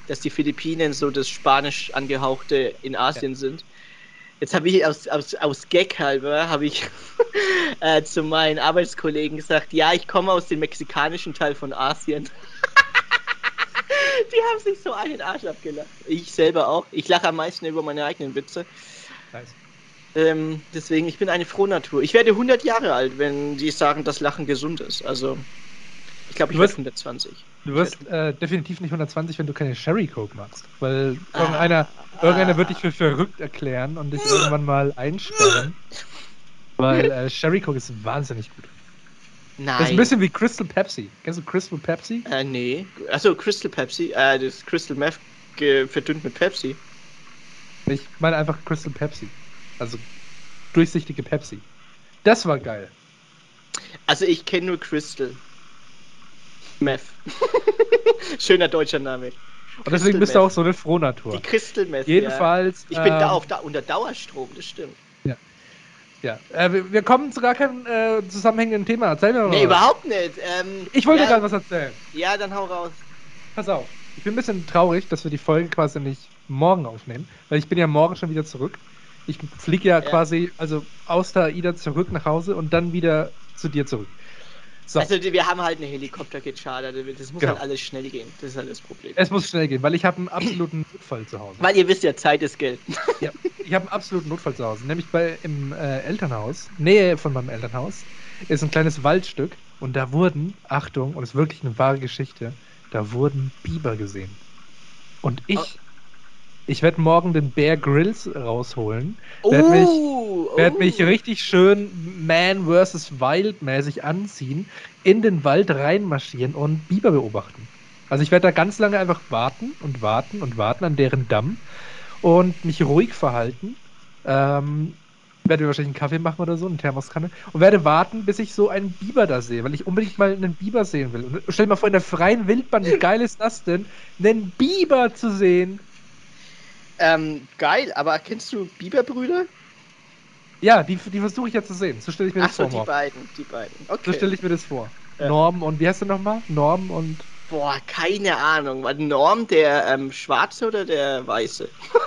dass die Philippinen so das Spanisch angehauchte in Asien ja. sind. Jetzt habe ich aus, aus, aus Gag halber, habe ich äh, zu meinen Arbeitskollegen gesagt, ja, ich komme aus dem mexikanischen Teil von Asien. Die haben sich so einen Arsch abgelacht. Ich selber auch. Ich lache am meisten über meine eigenen Witze. Nice. Ähm, deswegen, ich bin eine Frohnatur. Ich werde 100 Jahre alt, wenn die sagen, dass Lachen gesund ist. Also, ich glaube, ich werde 120. Du wirst äh, definitiv nicht 120, wenn du keine Sherry Coke machst. Weil ah, irgendeiner, ah, irgendeiner wird dich für verrückt erklären und dich irgendwann mal einsperren. weil äh, Sherry Coke ist wahnsinnig gut. Nein. Das ist ein bisschen wie Crystal Pepsi. Kennst du Crystal Pepsi? Äh, nee. Achso, Crystal Pepsi. Äh, das Crystal Meth verdünnt mit Pepsi. Ich meine einfach Crystal Pepsi. Also durchsichtige Pepsi. Das war geil. Also ich kenne nur Crystal. Meth. Schöner deutscher Name. Und deswegen bist du auch so eine Frohnatur. Die Crystal Meth. Jedenfalls. Ja. Ich bin ähm, da auf da unter Dauerstrom, das stimmt. Ja, äh, wir, wir, kommen zu gar keinem äh, zusammenhängenden Thema. Erzähl mir mal. Nee, was. überhaupt nicht. Ähm, ich wollte ja, gerade was erzählen. Ja, dann hau raus. Pass auf. Ich bin ein bisschen traurig, dass wir die Folge quasi nicht morgen aufnehmen, weil ich bin ja morgen schon wieder zurück. Ich fliege ja, ja, quasi also aus der AIDA zurück nach Hause und dann wieder zu dir zurück. So. Also wir haben halt eine Helikopter gechartert, das muss genau. halt alles schnell gehen, das ist halt das Problem. Es muss schnell gehen, weil ich habe einen absoluten Notfall zu Hause. Weil ihr wisst ja, Zeit ist Geld. Ja, ich habe einen absoluten Notfall zu Hause, nämlich bei im äh, Elternhaus, Nähe von meinem Elternhaus, ist ein kleines Waldstück und da wurden, Achtung, und es ist wirklich eine wahre Geschichte, da wurden Biber gesehen. Und ich, oh. Ich werde morgen den Bear Grills rausholen. Werd mich, Oh, werd oh. mich richtig schön Man vs. Wild mäßig anziehen, in den Wald reinmarschieren und Biber beobachten. Also ich werde da ganz lange einfach warten und warten und warten an deren Damm und mich ruhig verhalten. Ähm, werde mir wahrscheinlich einen Kaffee machen oder so, eine Thermoskanne. Und werde warten, bis ich so einen Biber da sehe, weil ich unbedingt mal einen Biber sehen will. Und stell dir mal vor, in der freien Wildbahn, wie geil ist das denn, einen Biber zu sehen? Ähm, geil, aber kennst du Biberbrüder? Ja, die, die versuche ich ja zu sehen. So stelle ich mir das Achso, vor. die beiden, die beiden. So Okay. stelle ich mir das vor. Ja. Norm und wie heißt der nochmal? Norm und. Boah, keine Ahnung. War Norm der ähm, Schwarze oder der Weiße?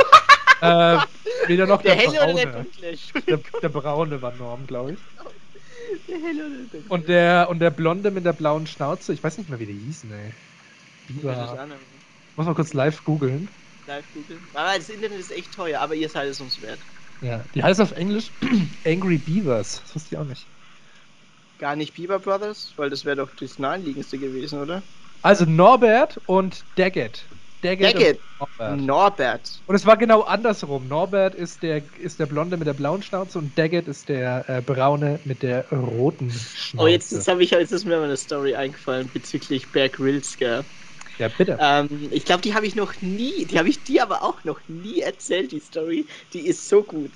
Äh, weder noch Der der, helle oder der Braune. dunkle? Der, der Braune war Norm, glaube ich. Der helle oder der dunkle? Und der, und der Blonde mit der blauen Schnauze, ich weiß nicht mehr, wie die hießen, ey. Das ist Biber. Muss mal kurz live googeln. Live googeln. Aber das Internet ist echt teuer, aber ihr seid es uns wert. Ja, die heißt auf Englisch Angry Beavers. Das wusste ich auch nicht. Gar nicht Bieber Brothers, weil das wäre doch das naheliegendste gewesen, oder? Also Norbert und Daggett. Daggett, Daggett. und Norbert. Norbert. Und es war genau andersrum. Norbert ist der, ist der Blonde mit der blauen Schnauze und Daggett ist der äh, Braune mit der roten Schnauze. Oh, jetzt, jetzt, ich, jetzt ist mir mal eine Story eingefallen bezüglich Bear Grylls, gell? Ja, bitte. Ähm, ich glaube, die habe ich noch nie, die habe ich dir aber auch noch nie erzählt, die Story. Die ist so gut.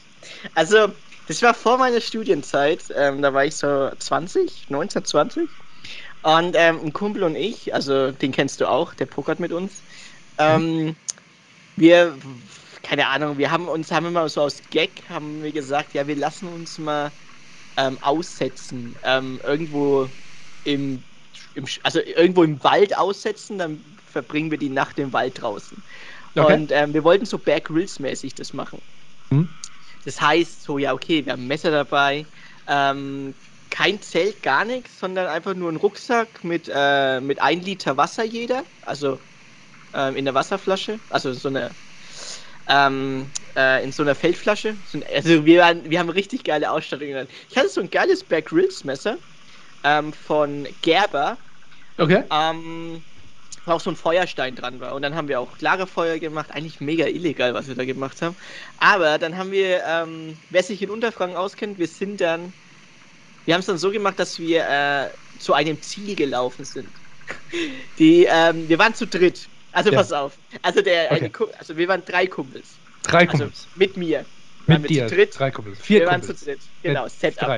Also, das war vor meiner Studienzeit, ähm, da war ich so 20, 19, 20. Und ähm, ein Kumpel und ich, also den kennst du auch, der pokert mit uns. Ähm, wir, keine Ahnung, wir haben uns, haben immer so aus Gag, haben wir gesagt, ja, wir lassen uns mal ähm, aussetzen. Ähm, irgendwo im, im, also irgendwo im Wald aussetzen, dann verbringen wir die Nacht im Wald draußen. Okay. Und ähm, wir wollten so Bear Grylls mäßig das machen. Hm? Das heißt, so, ja, okay, wir haben ein Messer dabei, ähm, kein Zelt, gar nichts, sondern einfach nur ein Rucksack mit, äh, mit ein Liter Wasser jeder, also ähm, in der Wasserflasche, also so eine, ähm, äh, in so einer Feldflasche. Also wir, waren, wir haben richtig geile Ausstattung. Ich hatte so ein geiles Bear Grylls Messer ähm, von Gerber, Okay. ähm, wo auch so ein Feuerstein dran war. Und dann haben wir auch Lagerfeuer gemacht. Eigentlich mega illegal, was wir da gemacht haben. Aber dann haben wir, ähm, wer sich in Unterfranken auskennt, wir sind dann, wir haben es dann so gemacht, dass wir äh, zu einem Ziel gelaufen sind. Die, ähm, wir waren zu dritt. Also Ja. pass auf. Also der, Okay. also wir waren drei Kumpels. Drei Also Kumpels. mit mir. Waren Mit wir dir. zu dritt. Drei Kumpels. Vier wir waren Kumpels. zu dritt. Genau, Setup.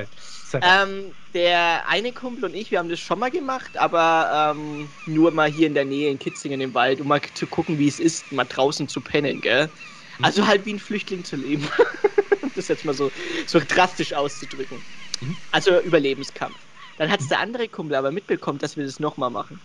Ähm, der eine Kumpel und ich, wir haben das schon mal gemacht, aber ähm, nur mal hier in der Nähe in Kitzingen im Wald, um mal zu gucken, wie es ist, mal draußen zu pennen, gell? Mhm. Also halt wie ein Flüchtling zu leben. um das jetzt mal so, so drastisch auszudrücken. Mhm. Also Überlebenskampf. Dann hat es der andere Kumpel aber mitbekommen, dass wir das nochmal machen.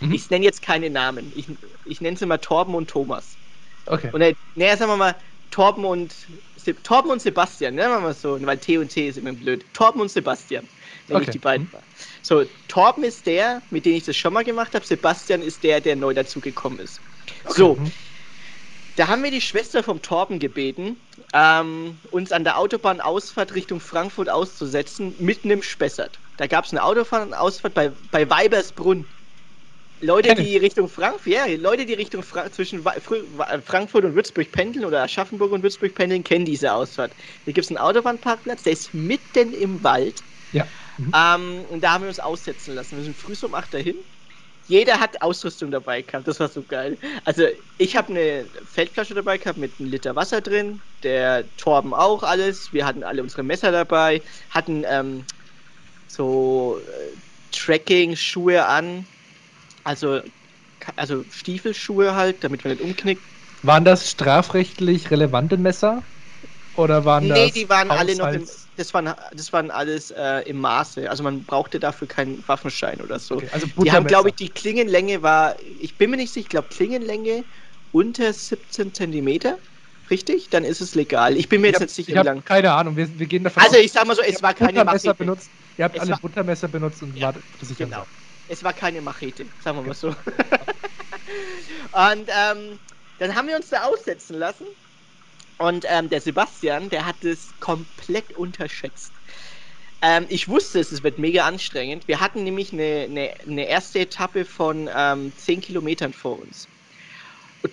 Mhm. Ich nenne jetzt keine Namen. Ich, ich nenne sie mal Torben und Thomas. okay. Und, naja, sagen wir mal, Torben und, Se Torben und Sebastian, nennen wir mal so, weil T und T ist immer blöd. Torben und Sebastian, nenne ich Okay. die beiden Mhm. So, Torben ist der, mit dem ich das schon mal gemacht habe, Sebastian ist der, der neu dazugekommen ist. So, Mhm. da haben wir die Schwester vom Torben gebeten, ähm, uns an der Autobahnausfahrt Richtung Frankfurt auszusetzen, mitten im Spessart. Da gab es eine Autobahnausfahrt bei, bei Weibersbrunn. Leute, die Richtung Frankfurt, ja, Leute, die Richtung Fra zwischen Wa- Frankfurt und Würzburg pendeln oder Aschaffenburg und Würzburg pendeln, kennen diese Ausfahrt. Hier gibt es einen Autobahnparkplatz, der ist mitten im Wald. Ja. Mhm. Ähm, und da haben wir uns aussetzen lassen. Wir sind früh um 8 dahin. Jeder hat Ausrüstung dabei gehabt, das war so geil. Also ich habe eine Feldflasche dabei gehabt mit einem Liter Wasser drin, der Torben auch alles. Wir hatten alle unsere Messer dabei, hatten ähm, so äh, Tracking-Schuhe an, also, also Stiefelschuhe halt, damit man nicht umknickt. Waren das strafrechtlich relevante Messer? Oder waren das. Nee, die waren alle noch im, Haushalts- das waren, das waren alles äh, im Maße. Also man brauchte dafür keinen Waffenschein oder so. Okay, also Die haben, glaube ich, die Klingenlänge war, ich bin mir nicht sicher, ich glaube Klingenlänge unter 17 Zentimeter. Richtig? Dann ist es legal. Ich bin mir Ich jetzt hab, nicht sicher, ich wie lang. keine Ahnung. Wir, wir gehen davon Also aus, ich sag mal so, es war keine benutzt. Ihr habt Es alle Buttermesser benutzt und Ja, wart sicher genau. Es war keine Machete, sagen wir mal so. und ähm, dann haben wir uns da aussetzen lassen. Und ähm, der Sebastian, der hat es komplett unterschätzt. Ähm, ich wusste es, es wird mega anstrengend. Wir hatten nämlich eine, eine, eine erste Etappe von ähm, 10 Kilometern vor uns.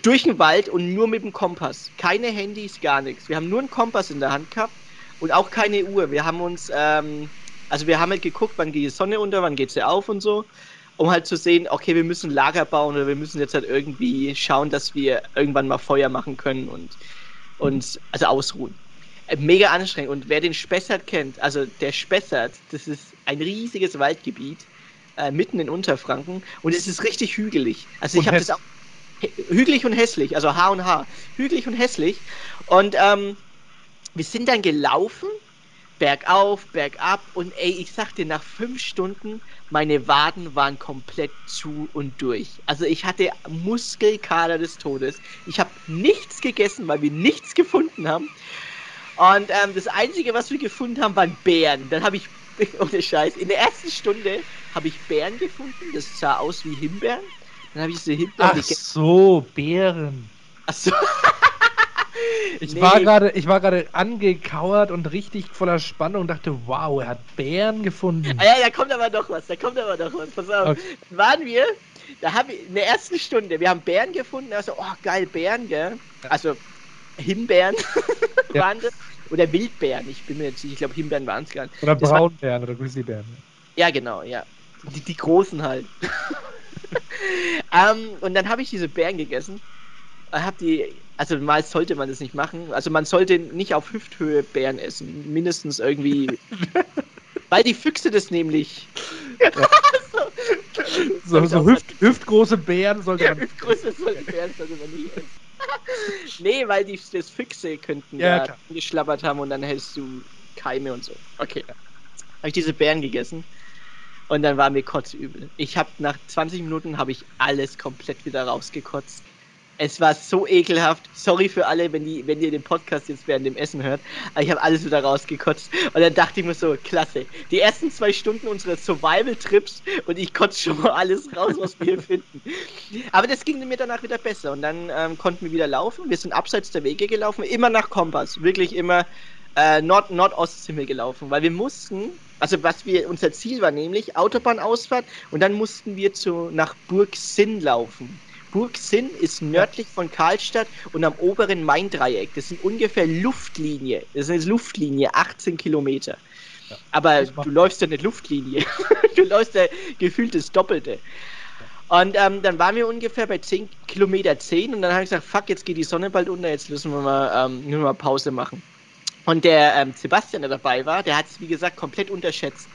durch den Wald und nur mit dem Kompass. Keine Handys, gar nichts. Wir haben nur einen Kompass in der Hand gehabt und auch keine Uhr. Wir haben uns, ähm, also wir haben halt geguckt, wann geht die Sonne unter, wann geht sie auf und so, um halt zu sehen, okay, wir müssen Lager bauen oder wir müssen jetzt halt irgendwie schauen, dass wir irgendwann mal Feuer machen können und, und also ausruhen. Äh, mega anstrengend. Und wer den Spessart kennt, also der Spessart, das ist ein riesiges Waldgebiet äh, mitten in Unterfranken und es ist richtig hügelig. Also ich habe das auch hügelig und hässlich, also H und H, hügelig und hässlich. Und ähm, wir sind dann gelaufen, bergauf, bergab und ey, ich sag dir, nach fünf Stunden, meine Waden waren komplett zu und durch. Also ich hatte Muskelkader des Todes. Ich habe nichts gegessen, weil wir nichts gefunden haben. Und ähm, das Einzige, was wir gefunden haben, waren Bären. Dann habe ich, ohne Scheiß, in der ersten Stunde habe ich Bären gefunden. Das sah aus wie Himbeeren. Dann habe ich diese Himbeeren Ach so, Bären. Ach so. Ich nee. war gerade, ich war gerade angekauert und richtig voller Spannung und dachte, wow, er hat Bären gefunden. Ah ja, da kommt aber noch was, da kommt aber noch was. Pass auf. Okay. Waren wir, da habe ich in der ersten Stunde, wir haben Bären gefunden, also oh geil, Bären, gell? Also Himbeeren ja. waren das. Oder Wildbären, ich bin mir jetzt nicht, ich glaube Himbeeren waren es gar nicht. Oder Braunbären war, oder Grizzlybären. Ja, genau, ja. Die, die großen halt. ähm, und dann habe ich diese Bären gegessen. Hab die, also mal sollte man das nicht machen. Also man sollte nicht auf Hüfthöhe Bären essen. Mindestens irgendwie. weil die Füchse das nämlich. Ja. so, so, so Hüft, hüftgroße Bären sollte man. Ja, hüftgroße Bären sollte man nicht essen. nee, weil die das Füchse könnten ja, da geschlabbert haben und dann hältst du Keime und so. Okay. Habe ich diese Bären gegessen und dann war mir kotzübel. Ich habe nach 20 Minuten habe ich alles komplett wieder rausgekotzt. Es war so ekelhaft. Sorry für alle, wenn, die, wenn ihr den Podcast jetzt während dem Essen hört. Aber ich habe alles wieder rausgekotzt. Und dann dachte ich mir so, klasse. Die ersten zwei Stunden unseres Survival-Trips und ich kotze schon mal alles raus, was wir hier finden. Aber das ging mir danach wieder besser. Und dann ähm, konnten wir wieder laufen. Wir sind abseits der Wege gelaufen, immer nach Kompass. Wirklich immer äh, Nord Nordosthimmel gelaufen. Weil wir mussten, also was wir, unser Ziel war nämlich Autobahnausfahrt und dann mussten wir zu, nach Burg Sinn laufen. Burg Sinn ist nördlich von Karlstadt und am oberen Main-Dreieck. Das sind ungefähr Luftlinie. Das ist Luftlinie, 18 Kilometer. Ja, Aber du läufst ja nicht Luftlinie. du läufst ja gefühlt das Doppelte. Und ähm, dann waren wir ungefähr bei 10 Kilometer 10 und dann habe ich gesagt, fuck, jetzt geht die Sonne bald unter, jetzt müssen wir mal, ähm, nur mal Pause machen. Und der ähm, Sebastian, der dabei war, der hat es, wie gesagt, komplett unterschätzt.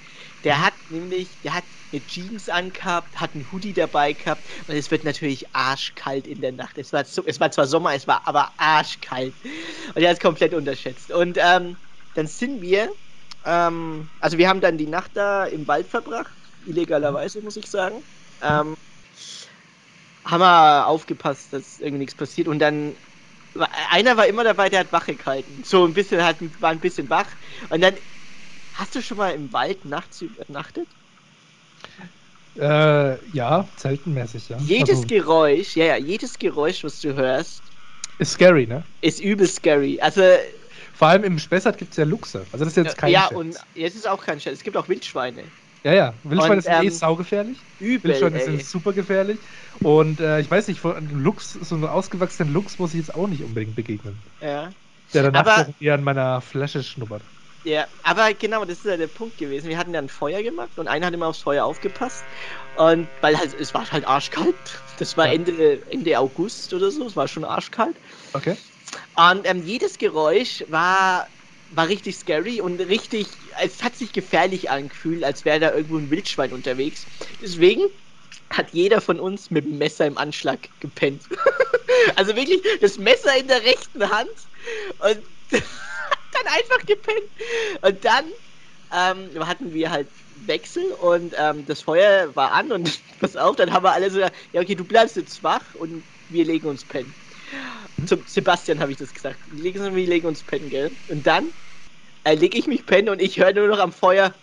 Der hat nämlich, der hat eine Jeans angehabt, hat einen Hoodie dabei gehabt und es wird natürlich arschkalt in der Nacht. Es war, es war zwar Sommer, es war aber arschkalt. Und er hat es komplett unterschätzt. Und ähm, dann sind wir, ähm, also wir haben dann die Nacht da im Wald verbracht, illegalerweise muss ich sagen. Ähm, haben wir aufgepasst, dass irgendwie nichts passiert und dann einer war immer dabei, der hat Wache gehalten. So ein bisschen hat, war ein bisschen wach. Und dann hast du schon mal im Wald nachts übernachtet? Äh, ja, zeltenmäßig, ja. Jedes also, Geräusch, ja, ja, jedes Geräusch, was du hörst, ist scary, ne? Ist übel scary. Also. Vor allem im Spessart gibt es ja Luchse. Also das ist jetzt kein Ja, Scherz. und jetzt ist auch kein Scherz. Es gibt auch Wildschweine. Ja, ja. Wildschweine und, sind eh ähm, eh saugefährlich. Übel. Wildschweine ey. sind super gefährlich. Und äh, ich weiß nicht, Luchs, so einem ausgewachsenen Luchs muss ich jetzt auch nicht unbedingt begegnen. Ja. Der danach Aber, eher an meiner Flasche schnuppert. Ja, aber genau, das ist ja der Punkt gewesen. Wir hatten dann Feuer gemacht und einer hat immer aufs Feuer aufgepasst. Und weil halt, es war halt arschkalt. Das war ja. Ende, Ende August oder so, es war schon arschkalt. Okay. Und ähm, jedes Geräusch war, war richtig scary und richtig, es hat sich gefährlich angefühlt, als wäre da irgendwo ein Wildschwein unterwegs. Deswegen hat jeder von uns mit dem Messer im Anschlag gepennt. also wirklich das Messer in der rechten Hand und dann einfach gepennt. Und dann ähm, hatten wir halt Wechsel und ähm, das Feuer war an und pass auf, dann haben wir alle so, ja okay, du bleibst jetzt wach und wir legen uns pennen. Mhm. Zum Sebastian habe ich das gesagt. Wir legen uns pennen, gell? Und dann äh, lege ich mich pennen und ich höre nur noch am Feuer,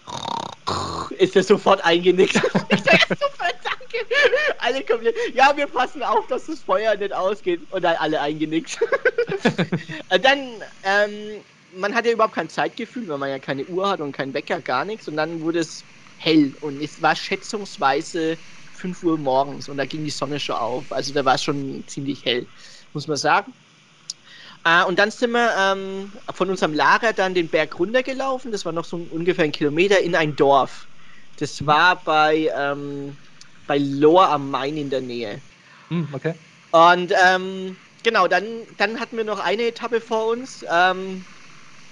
ist er sofort eingenickt. ich sage, super, danke. Alle kommen hier, ja, wir passen auf, dass das Feuer nicht ausgeht. Und dann alle eingenickt. dann, ähm, man hat ja überhaupt kein Zeitgefühl, weil man ja keine Uhr hat und keinen Wecker, gar nichts. Und dann wurde es hell und es war schätzungsweise 5 Uhr morgens und da ging die Sonne schon auf. Also da war es schon ziemlich hell, muss man sagen. Äh, und dann sind wir ähm, von unserem Lager dann den Berg runtergelaufen. Das war noch so ungefähr ein Kilometer in ein Dorf. Das war bei, ähm, bei Lohr am Main in der Nähe. Hm, okay. Und ähm, genau, dann, dann hatten wir noch eine Etappe vor uns, ähm,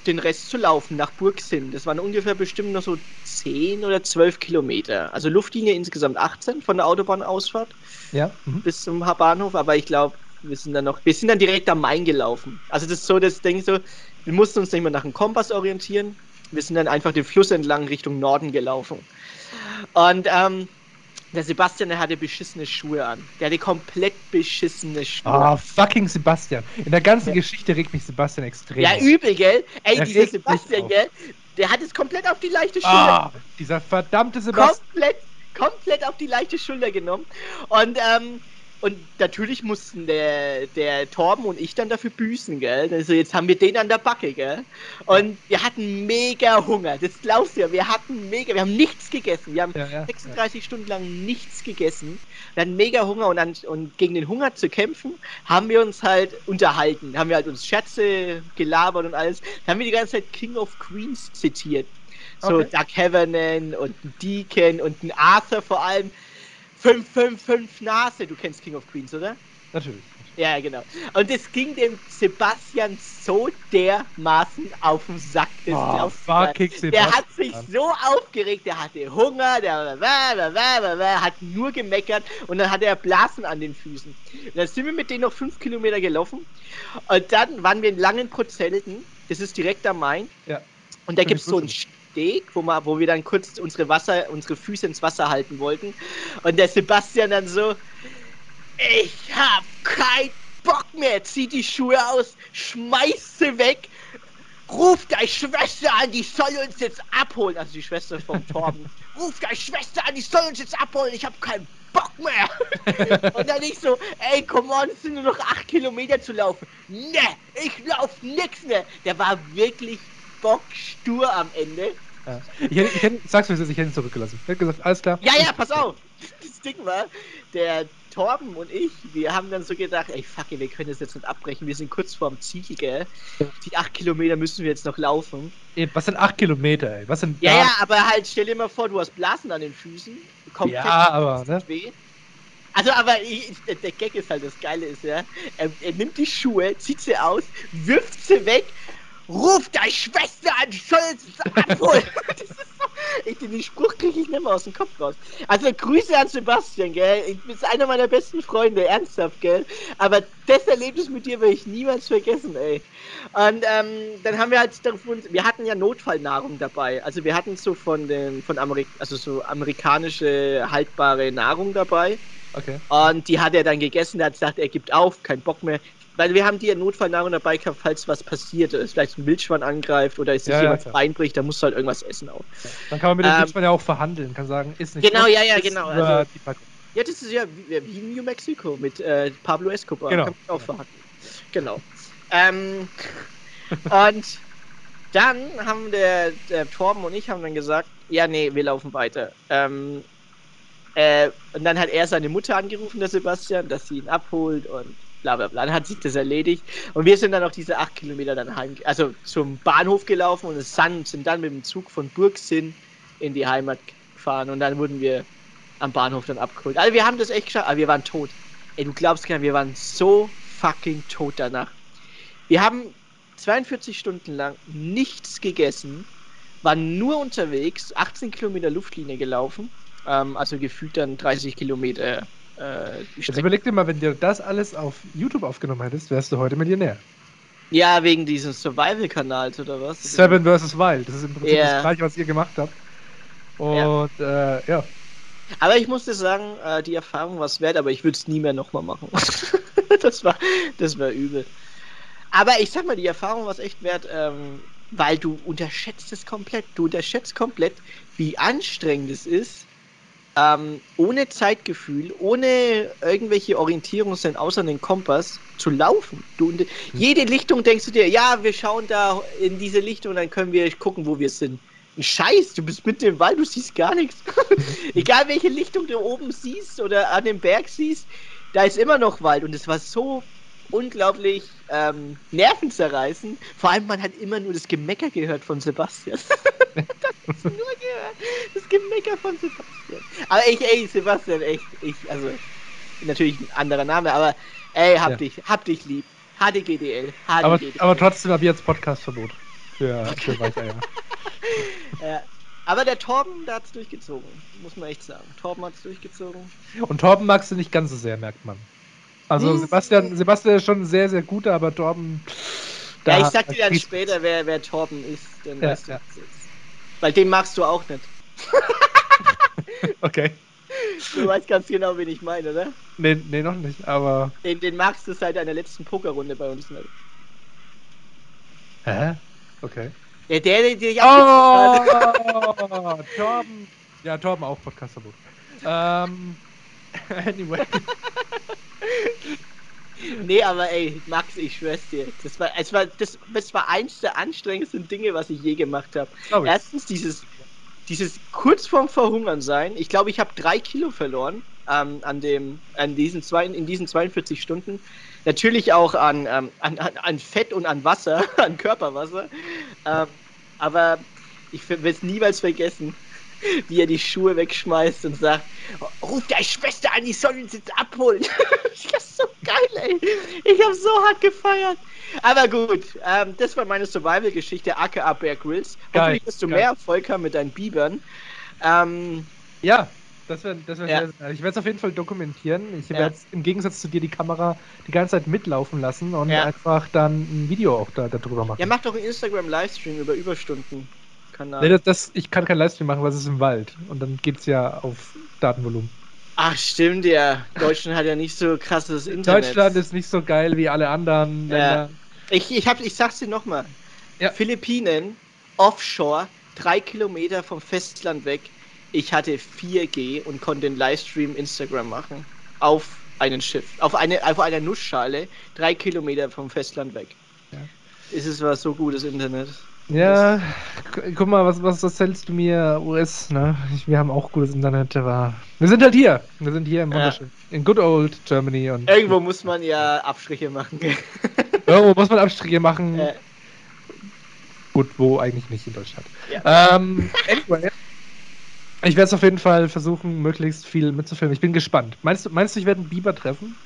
den Rest zu laufen nach Burgsinn. Das waren ungefähr bestimmt noch so 10 oder 12 Kilometer. Also Luftlinie insgesamt 18 von der Autobahnausfahrt Ja. Mhm. bis zum Bahnhof, aber ich glaube, wir sind dann noch, wir sind dann direkt am Main gelaufen. Also das ist so das Ding so, wir mussten uns nicht mehr nach dem Kompass orientieren. Wir sind dann einfach den Fluss entlang Richtung Norden gelaufen. Und ähm, der Sebastian, der hatte beschissene Schuhe an. Der hatte komplett beschissene Schuhe. Ah, fucking Sebastian. In der ganzen Ja. Geschichte regt mich Sebastian extrem. ja, übel, gell? Ey, dieser Sebastian, gell? Der hat es komplett auf die leichte Schulter Ah, dieser verdammte Sebastian. komplett, komplett auf die leichte Schulter genommen. Und, ähm, und natürlich mussten der, der Torben und ich dann dafür büßen, gell? Also jetzt haben wir den an der Backe, gell? Und wir hatten mega Hunger. Das glaubst du ja. Wir hatten mega, wir haben nichts gegessen. Wir haben Ja, ja, 36 Stunden lang nichts gegessen. Wir hatten mega Hunger und, an, und gegen den Hunger zu kämpfen, haben wir uns halt unterhalten. Haben wir halt uns Scherze gelabert und alles. Da haben wir die ganze Zeit King of Queens zitiert. So Okay. Doug Havernan und Deacon und ein Arthur vor allem. 555 Nase, du kennst King of Queens, oder? Natürlich. Ja, genau. Und es ging dem Sebastian so dermaßen auf den Sack. Oh, du gar fucking nicht. der hat sich so aufgeregt, der hatte Hunger, der hat nur gemeckert und dann hatte er Blasen an den Füßen. Und dann sind wir mit denen noch fünf Kilometer gelaufen und dann waren wir in langen Prozelten, das ist direkt am Main. Ja. Und da gibt es so einen. Steg, wo, wir, wo wir dann kurz unsere Wasser, unsere Füße ins Wasser halten wollten. Und der Sebastian dann so, ich hab keinen Bock mehr, zieht die Schuhe aus, schmeißt sie weg, ruft deine Schwester an, die soll uns jetzt abholen. Also die Schwester vom Torben. Ruf deine Schwester an, die soll uns jetzt abholen, ich hab keinen Bock mehr. Und dann ich so, ey, come on, es sind nur noch acht Kilometer zu laufen. Ne, ich lauf nix mehr. Der war wirklich bockstur am Ende. Ja. Ich hätte, ich hätte, sag's mir jetzt, ich hätte ihn zurückgelassen. Ich hätte gesagt, alles klar. Ja, ja, pass auf. Das Ding war, der Torben und ich, wir haben dann so gedacht, ey, fuck, wir können das jetzt nicht abbrechen. Wir sind kurz vorm Ziel, gell? Die acht Kilometer müssen wir jetzt noch laufen. Ey, Was sind 8 Kilometer, ey? Was sind Ja, ja, aber halt, stell dir mal vor, du hast Blasen an den Füßen. Komplett Ja, aber, ne? weh. Also, aber ich, der, der Gag ist halt, das Geile ist, ja, er, er nimmt die Schuhe, zieht sie aus, wirft sie weg, ruft deine Schwester an, die soll es abholen. das ist so, ich, den Spruch kriege ich nicht mehr aus dem Kopf raus. Also, Grüße an Sebastian, gell, ich bist einer meiner besten Freunde, ernsthaft, gell, aber das Erlebnis mit dir werde ich niemals vergessen, ey. Und ähm, dann haben wir halt davon, wir hatten ja Notfallnahrung dabei. Also wir hatten so von den, von Amerik also so amerikanische haltbare Nahrung dabei. Okay. Und die hat er dann gegessen, der hat gesagt, er gibt auf, kein Bock mehr. Weil wir haben die Notfallnahrung dabei gehabt, falls was passiert, es vielleicht ein Wildschwein angreift oder es sich Ja, ja, jemand klar. reinbricht, dann musst du halt irgendwas essen auch. Dann kann man mit dem Ähm, Wildschwein ja auch verhandeln, kann sagen, ist nicht Genau, gut, ja, ja, ist genau, also-. Ja, das ist ja wie, wie in New Mexico mit äh, Pablo Escobar. Genau. Kann man auch verhandeln. Genau. Ähm, und dann haben der, der Torben und ich haben dann gesagt, ja, nee, wir laufen weiter. Ähm, äh, und dann hat er seine Mutter angerufen, der Sebastian, dass sie ihn abholt und bla bla bla. Dann hat sich das erledigt. Und wir sind dann auch diese acht Kilometer dann heim, also zum Bahnhof gelaufen und sind dann mit dem Zug von Burgsinn in die Heimat gefahren und dann wurden wir am Bahnhof dann abgeholt. Also wir haben das echt geschafft, aber wir waren tot. Ey, du glaubst gar nicht, wir waren so fucking tot danach. Wir haben 42 Stunden lang nichts gegessen, waren nur unterwegs, 18 Kilometer Luftlinie gelaufen, ähm, also gefühlt dann 30 Kilometer äh, Jetzt überleg dir mal, wenn du das alles auf YouTube aufgenommen hättest, wärst du heute Millionär. Ja, wegen dieses Survival-Kanals oder was? Seven vs. Wild, das ist im Prinzip Ja. das gleiche, was ihr gemacht habt. Und ja, äh, ja. Aber ich musste sagen, äh, die Erfahrung war es wert, aber ich würde es nie mehr nochmal machen. das, war, das war übel. Aber ich sag mal, die Erfahrung war es echt wert, ähm, weil du unterschätzt es komplett. Du unterschätzt komplett, wie anstrengend es ist, ähm, ohne Zeitgefühl, ohne irgendwelche Orientierungssinn außer den Kompass zu laufen. Du, unter- Jede Lichtung denkst du dir, ja, wir schauen da in diese Lichtung, dann können wir gucken, wo wir sind. Scheiß, du bist mitten im Wald, du siehst gar nichts. Egal welche Lichtung du oben siehst oder an dem Berg siehst, da ist immer noch Wald und es war so unglaublich ähm, nervenzerreißend. Vor allem, man hat immer nur das Gemecker gehört von Sebastian. das nur gehört. Das Gemecker von Sebastian. Aber ich, ey, Sebastian, echt, ich, also, natürlich ein anderer Name, aber ey, hab ja. dich, hab dich lieb. HDGDL. HDGDL. Aber, aber trotzdem habe ich jetzt Podcastverbot für, für Weicheier. ja. Aber der Torben, der hat es durchgezogen, muss man echt sagen. Torben hat es durchgezogen. Und Torben magst du nicht ganz so sehr, merkt man. Also hm. Sebastian, Sebastian ist schon sehr, sehr guter, aber Torben. Ja, ich sag dir dann später, wer, wer Torben ist, dann ja, weißt du, ja. ist. Weil den magst du auch nicht. okay. Du weißt ganz genau, wen ich meine, oder? Nee, nee noch nicht, aber. Den, den magst du seit deiner letzten Pokerrunde bei uns nicht. Hä? Okay. Ja, der, der, der Oh! Torben. Ja, Torben auch Podcast-Verbot. Ähm. Anyway. nee, aber ey, Max, ich schwör's dir. Das war, es war, das, das war eins der anstrengendsten Dinge, was ich je gemacht habe. Erstens dieses, dieses kurz vorm Verhungern sein. Ich glaube, ich habe drei Kilo verloren ähm, an dem, an diesen zwei, in diesen 42 Stunden. Natürlich auch an, ähm, an, an, Fett und an Wasser, an Körperwasser. Ähm, aber ich werde es niemals vergessen wie er die Schuhe wegschmeißt und sagt, ruf deine Schwester an, die soll uns jetzt abholen. das ist so geil, ey. Ich habe so hart gefeiert. Aber gut, ähm, das war meine Survival-Geschichte, aka Bear Grylls. Hoffentlich wirst du geil. mehr Erfolg haben mit deinen Bibern. Ähm, ja, das wäre das wär ja. sehr, Ich werde es auf jeden Fall dokumentieren. Ich werde ja. im Gegensatz zu dir die Kamera die ganze Zeit mitlaufen lassen und ja. einfach dann ein Video auch da, darüber machen. Ja, mach doch einen Instagram-Livestream über Überstunden. Kanal. Nee, das, das, ich kann kein Livestream machen, weil es ist im Wald. Und dann geht es ja auf Datenvolumen. Ach, stimmt ja. Deutschland hat ja nicht so krasses Internet. Deutschland ist nicht so geil wie alle anderen ja. Länder. Ich, ich, hab, ich sag's dir nochmal. Ja. Philippinen, offshore, drei Kilometer vom Festland weg. Ich hatte 4G und konnte den Livestream Instagram machen. Auf einem Schiff. Auf, eine, auf einer Nussschale, drei Kilometer vom Festland weg. Ja. Es ist was so gutes Internet. Ja, guck mal, was, was erzählst du mir, US, ne? wir haben auch gutes Internet, aber wir sind halt hier. Wir sind hier im ja. in good old Germany. Und Irgendwo muss man ja Abstriche machen. Irgendwo muss man Abstriche machen. Ja. Gut, wo eigentlich nicht in Deutschland. Ja. Ähm, anyway. Ich werde es auf jeden Fall versuchen, möglichst viel mitzufilmen. Ich bin gespannt. Meinst du, meinst du ich werde einen Biber treffen?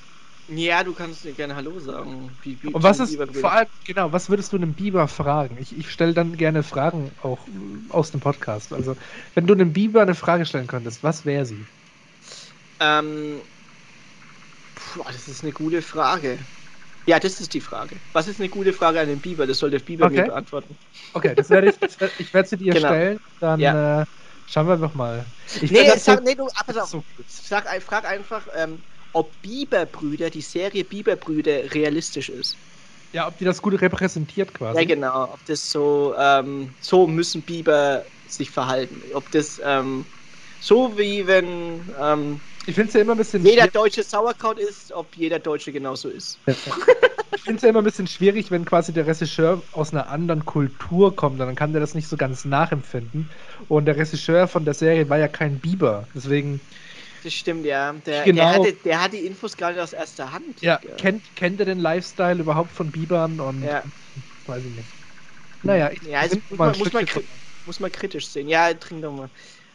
Ja, du kannst dir gerne Hallo sagen. Wie, wie und was ist, vor allem, genau, was würdest du einem Biber fragen? Ich, ich stelle dann gerne Fragen auch aus dem Podcast. Also, wenn du einem Biber eine Frage stellen könntest, was wäre sie? Ähm, puh, das ist eine gute Frage. Ja, das ist die Frage. Was ist eine gute Frage an den Biber? Das soll der Biber okay. mir beantworten. Okay, das werde ich, das ich werde sie dir genau. stellen. Dann ja. äh, schauen wir doch mal. Ich nee, sag, nee, du, pass auf. So sag, frag einfach, ähm, ob Biberbrüder, die Serie Biberbrüder realistisch ist. Ja, ob die das gut repräsentiert quasi. Ja, genau. Ob das so, ähm, so müssen Biber sich verhalten. Ob das ähm, so wie wenn ähm, ich finde es ja immer ein bisschen jeder deutsche Sauerkraut ist, ob jeder Deutsche genauso ist. ich finde es ja immer ein bisschen schwierig, wenn quasi der Regisseur aus einer anderen Kultur kommt, dann kann der das nicht so ganz nachempfinden. Und der Regisseur von der Serie war ja kein Biber, deswegen das stimmt, ja. Der, genau. der, hatte, der hat die Infos gerade aus erster Hand. Ja, ja. Kennt, kennt er den Lifestyle überhaupt von Bibern und ja. weiß ich nicht. Naja, ich ja, also muss, man, muss, man muss man kritisch sehen. Ja, trink doch mal.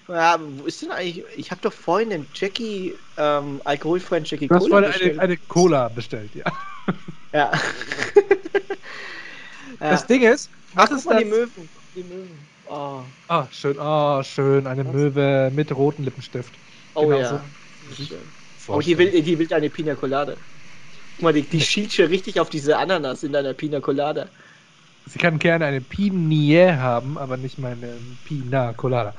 Ja, wo ist denn eigentlich? Ich habe doch vorhin den Jackie, ähm, alkoholfreien Jackie Cola. Du hast vorhin eine, eine Cola bestellt, ja. Ja. das ja. Ding ist, was ist das? Die Möwen. Die Möwen. Oh. Ah, schön, oh, schön. Eine was? Möwe mit rotem Lippenstift. Oh genau ja. So. Oh, die will, die will eine Pina Colada. Guck mal, die, die schielt schon richtig auf diese Ananas in deiner Pina Colada. Sie kann gerne eine Pinier haben, aber nicht meine Pina Colada.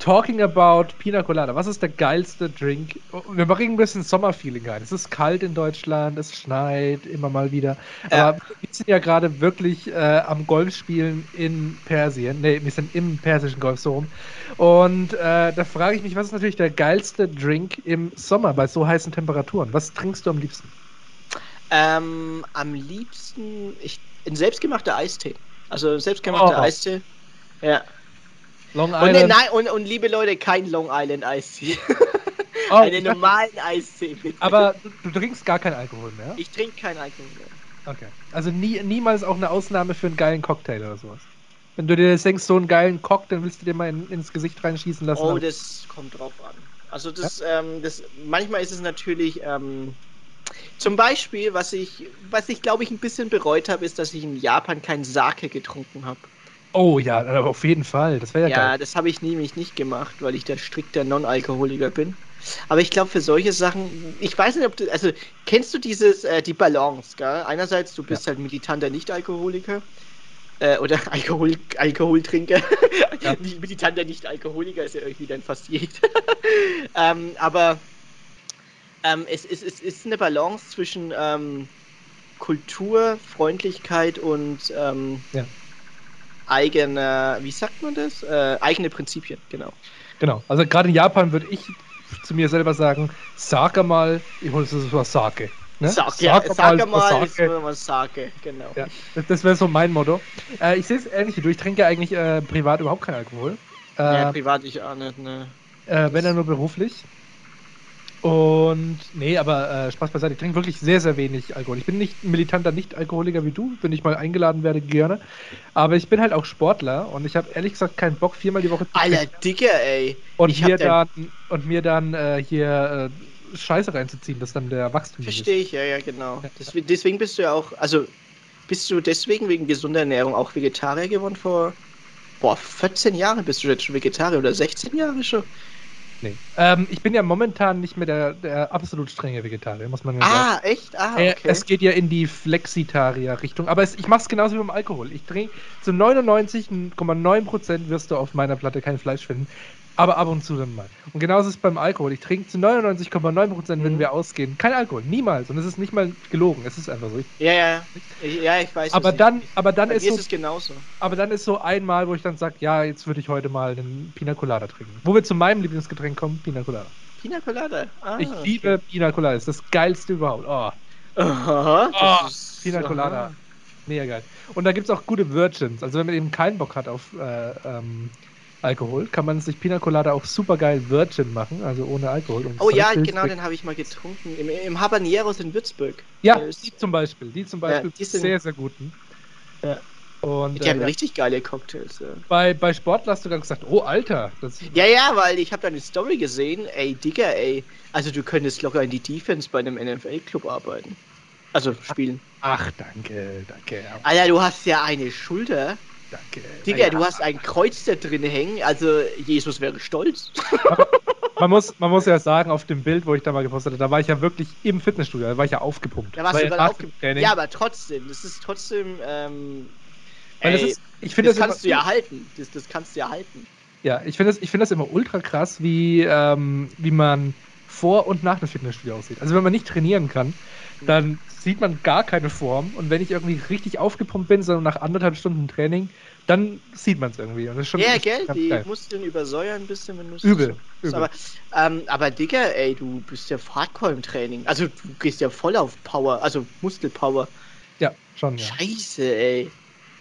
Talking about Pina Colada. Was ist der geilste Drink? Wir bringen ein bisschen Sommerfeeling rein. Es ist kalt in Deutschland, es schneit immer mal wieder. Aber wir sind ja gerade wirklich äh, am Golfspielen in Persien. Ne, wir sind im persischen Golf so rum. Und äh, da frage ich mich, was ist natürlich der geilste Drink im Sommer bei so heißen Temperaturen? Was trinkst du am liebsten? Ähm, am liebsten ich, ein selbstgemachter Eistee. Also selbstgemachter oh. Eistee. Ja. Long Island. Und, nein, und, und liebe Leute, kein Long Island Eistee. Oh, Einen normalen Eistee, bitte. Aber du, du, trinkst gar keinen Alkohol mehr? Ich trinke keinen Alkohol mehr. Okay. Also nie, niemals auch eine Ausnahme für einen geilen Cocktail oder sowas. Wenn du dir denkst, so einen geilen Cock, dann willst du dir mal in, ins Gesicht reinschießen lassen. Oh, das kommt drauf an. Also das, ja? ähm, das manchmal ist es natürlich, ähm, zum Beispiel, was ich, was ich glaube ich ein bisschen bereut habe, ist, dass ich in Japan kein Sake getrunken habe. Oh ja, auf jeden Fall. Das wäre ja, ja geil. das habe ich nämlich nicht gemacht, weil ich der strikter Non-Alkoholiker bin. Aber ich glaube, für solche Sachen, ich weiß nicht, ob du, also kennst du dieses, äh, die Balance, gell? Einerseits, du bist ja. halt militanter Nicht-Alkoholiker äh, oder Alkohol, Alkoholtrinker. Ja. militanter Nicht-Alkoholiker ist ja irgendwie dann fast jeder. ähm, aber ähm, es, es, es, ist eine Balance zwischen ähm, Kultur, Freundlichkeit und ähm, ja. Eigener, wie sagt man das? Äh, eigene Prinzipien, genau. Genau, also gerade in Japan würde ich zu mir selber sagen, sag mal, ich hole das was Sake. Ne? Sag, sag, ja, sag mal, mal ist was genau. Ja, das, das wäre so mein Motto. Äh, ich sehe es ähnlich wie du, ich trinke eigentlich äh, privat überhaupt keinen Alkohol. Äh, ja, privat ich auch nicht, ne. Äh, wenn dann nur beruflich. Und nee, aber äh, Spaß beiseite. Ich trinke wirklich sehr, sehr wenig Alkohol. Ich bin nicht ein militanter Nicht-Alkoholiker wie du, wenn ich mal eingeladen werde, gerne. Aber ich bin halt auch Sportler und ich habe ehrlich gesagt keinen Bock, viermal die Woche zu Alter, Dicker, ey. Und ich mir dann, und mir dann äh, hier äh, Scheiße reinzuziehen, das dann der Wachstum Verstehe ich, ja, ja, genau. Ja. Deswegen, deswegen bist du ja auch, also bist du deswegen wegen gesunder Ernährung auch Vegetarier geworden vor, boah, 14 Jahren bist du jetzt schon Vegetarier oder 16 Jahre schon? Nee. Ähm, ich bin ja momentan nicht mehr der, der absolut strenge Vegetarier, muss man ja sagen. Ah, echt? Ah, okay. Äh, es geht ja in die Flexitarier-Richtung. Aber es, ich mache es genauso wie beim Alkohol. Ich trinke zu 99,9% wirst du auf meiner Platte kein Fleisch finden aber ab und zu dann mal. Und genauso ist es beim Alkohol. Ich trinke zu 99,9%, mhm. wenn wir ausgehen, kein Alkohol, niemals. Und es ist nicht mal gelogen, es ist einfach so. Ich, ja, ja, ja, ich weiß. Aber dann, aber dann ist, so, ist es genauso. Aber dann ist so einmal, wo ich dann sage, ja, jetzt würde ich heute mal einen Pina Colada trinken. Wo wir zu meinem Lieblingsgetränk kommen, Pina Colada. Pina Colada? Ah, ich okay. liebe Pina Colada, das ist das geilste überhaupt. Oh. Aha, oh, Pina Colada. Aha. Mega geil. Und da gibt es auch gute Virgins. Also wenn man eben keinen Bock hat auf äh, ähm, Alkohol, kann man sich Pina Colada auch super geil Virgin machen, also ohne Alkohol. oh ja, genau, den habe ich mal getrunken. Im, im Habaneros in Würzburg. Ja, die zum Beispiel. Die zum Beispiel ja, die sind, sehr, sehr guten. Ja. Und, die äh, haben richtig geile Cocktails. Ja. Bei, bei Sportler hast du gerade gesagt, oh Alter. ja, ja, weil ich habe deine Story gesehen. Ey, Digga, ey. Also du könntest locker in die Defense bei einem NFL-Club arbeiten. Also spielen. Ach, danke, danke. Alter, du hast ja eine Schulter. Danke. Digga, ja. du hast ein Kreuz da drin hängen, also Jesus wäre stolz. man, muss, man muss ja sagen, auf dem Bild, wo ich da mal gepostet habe, da war ich ja wirklich im Fitnessstudio, da war ich ja aufgepumpt. Da warst du ja, aufgepumpt. Ja, aber trotzdem, das ist trotzdem, ähm, Weil ey, das ist, ich das, das kannst immer, du ja halten. Das, das kannst du ja halten. Ja, ich finde das, find das immer ultra krass, wie, ähm, wie man vor und nach dem Fitnessstudio aussieht. Also wenn man nicht trainieren kann, dann sieht man gar keine Form. Und wenn ich irgendwie richtig aufgepumpt bin, sondern nach anderthalb Stunden Training, dann sieht man es irgendwie. Und das ist schon ja, gell, die geil. Muskeln übersäuern ein bisschen, wenn du Übel. So, übel. Aber, ähm, aber Digga, ey, du bist ja Hardcore im Training. Also du gehst ja voll auf Power, also Muskelpower. Ja, schon, ja. Scheiße, ey.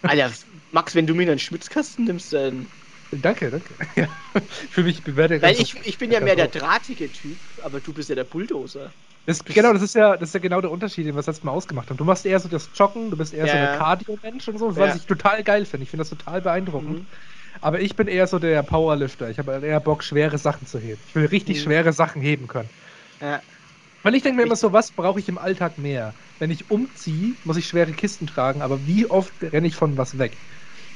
Alter, Max, wenn du mir einen Schmitzkasten nimmst, dann. Danke, danke. Ja. Für mich bewerte Weil ich, ich bin ja mehr der drahtige Typ, aber du bist ja der Bulldozer. Das, genau, das ist ja, das ist ja genau der Unterschied, den wir das letzte Mal ausgemacht haben. Du machst eher so das Joggen, du bist eher ja. so der Cardio-Mensch und so, was ja. ich total geil finde. Ich finde das total beeindruckend. Mhm. Aber ich bin eher so der Powerlifter. Ich habe eher Bock, schwere Sachen zu heben. Ich will richtig mhm. schwere Sachen heben können. Ja. Weil ich denke mir immer so, was brauche ich im Alltag mehr? Wenn ich umziehe, muss ich schwere Kisten tragen, aber wie oft renne ich von was weg?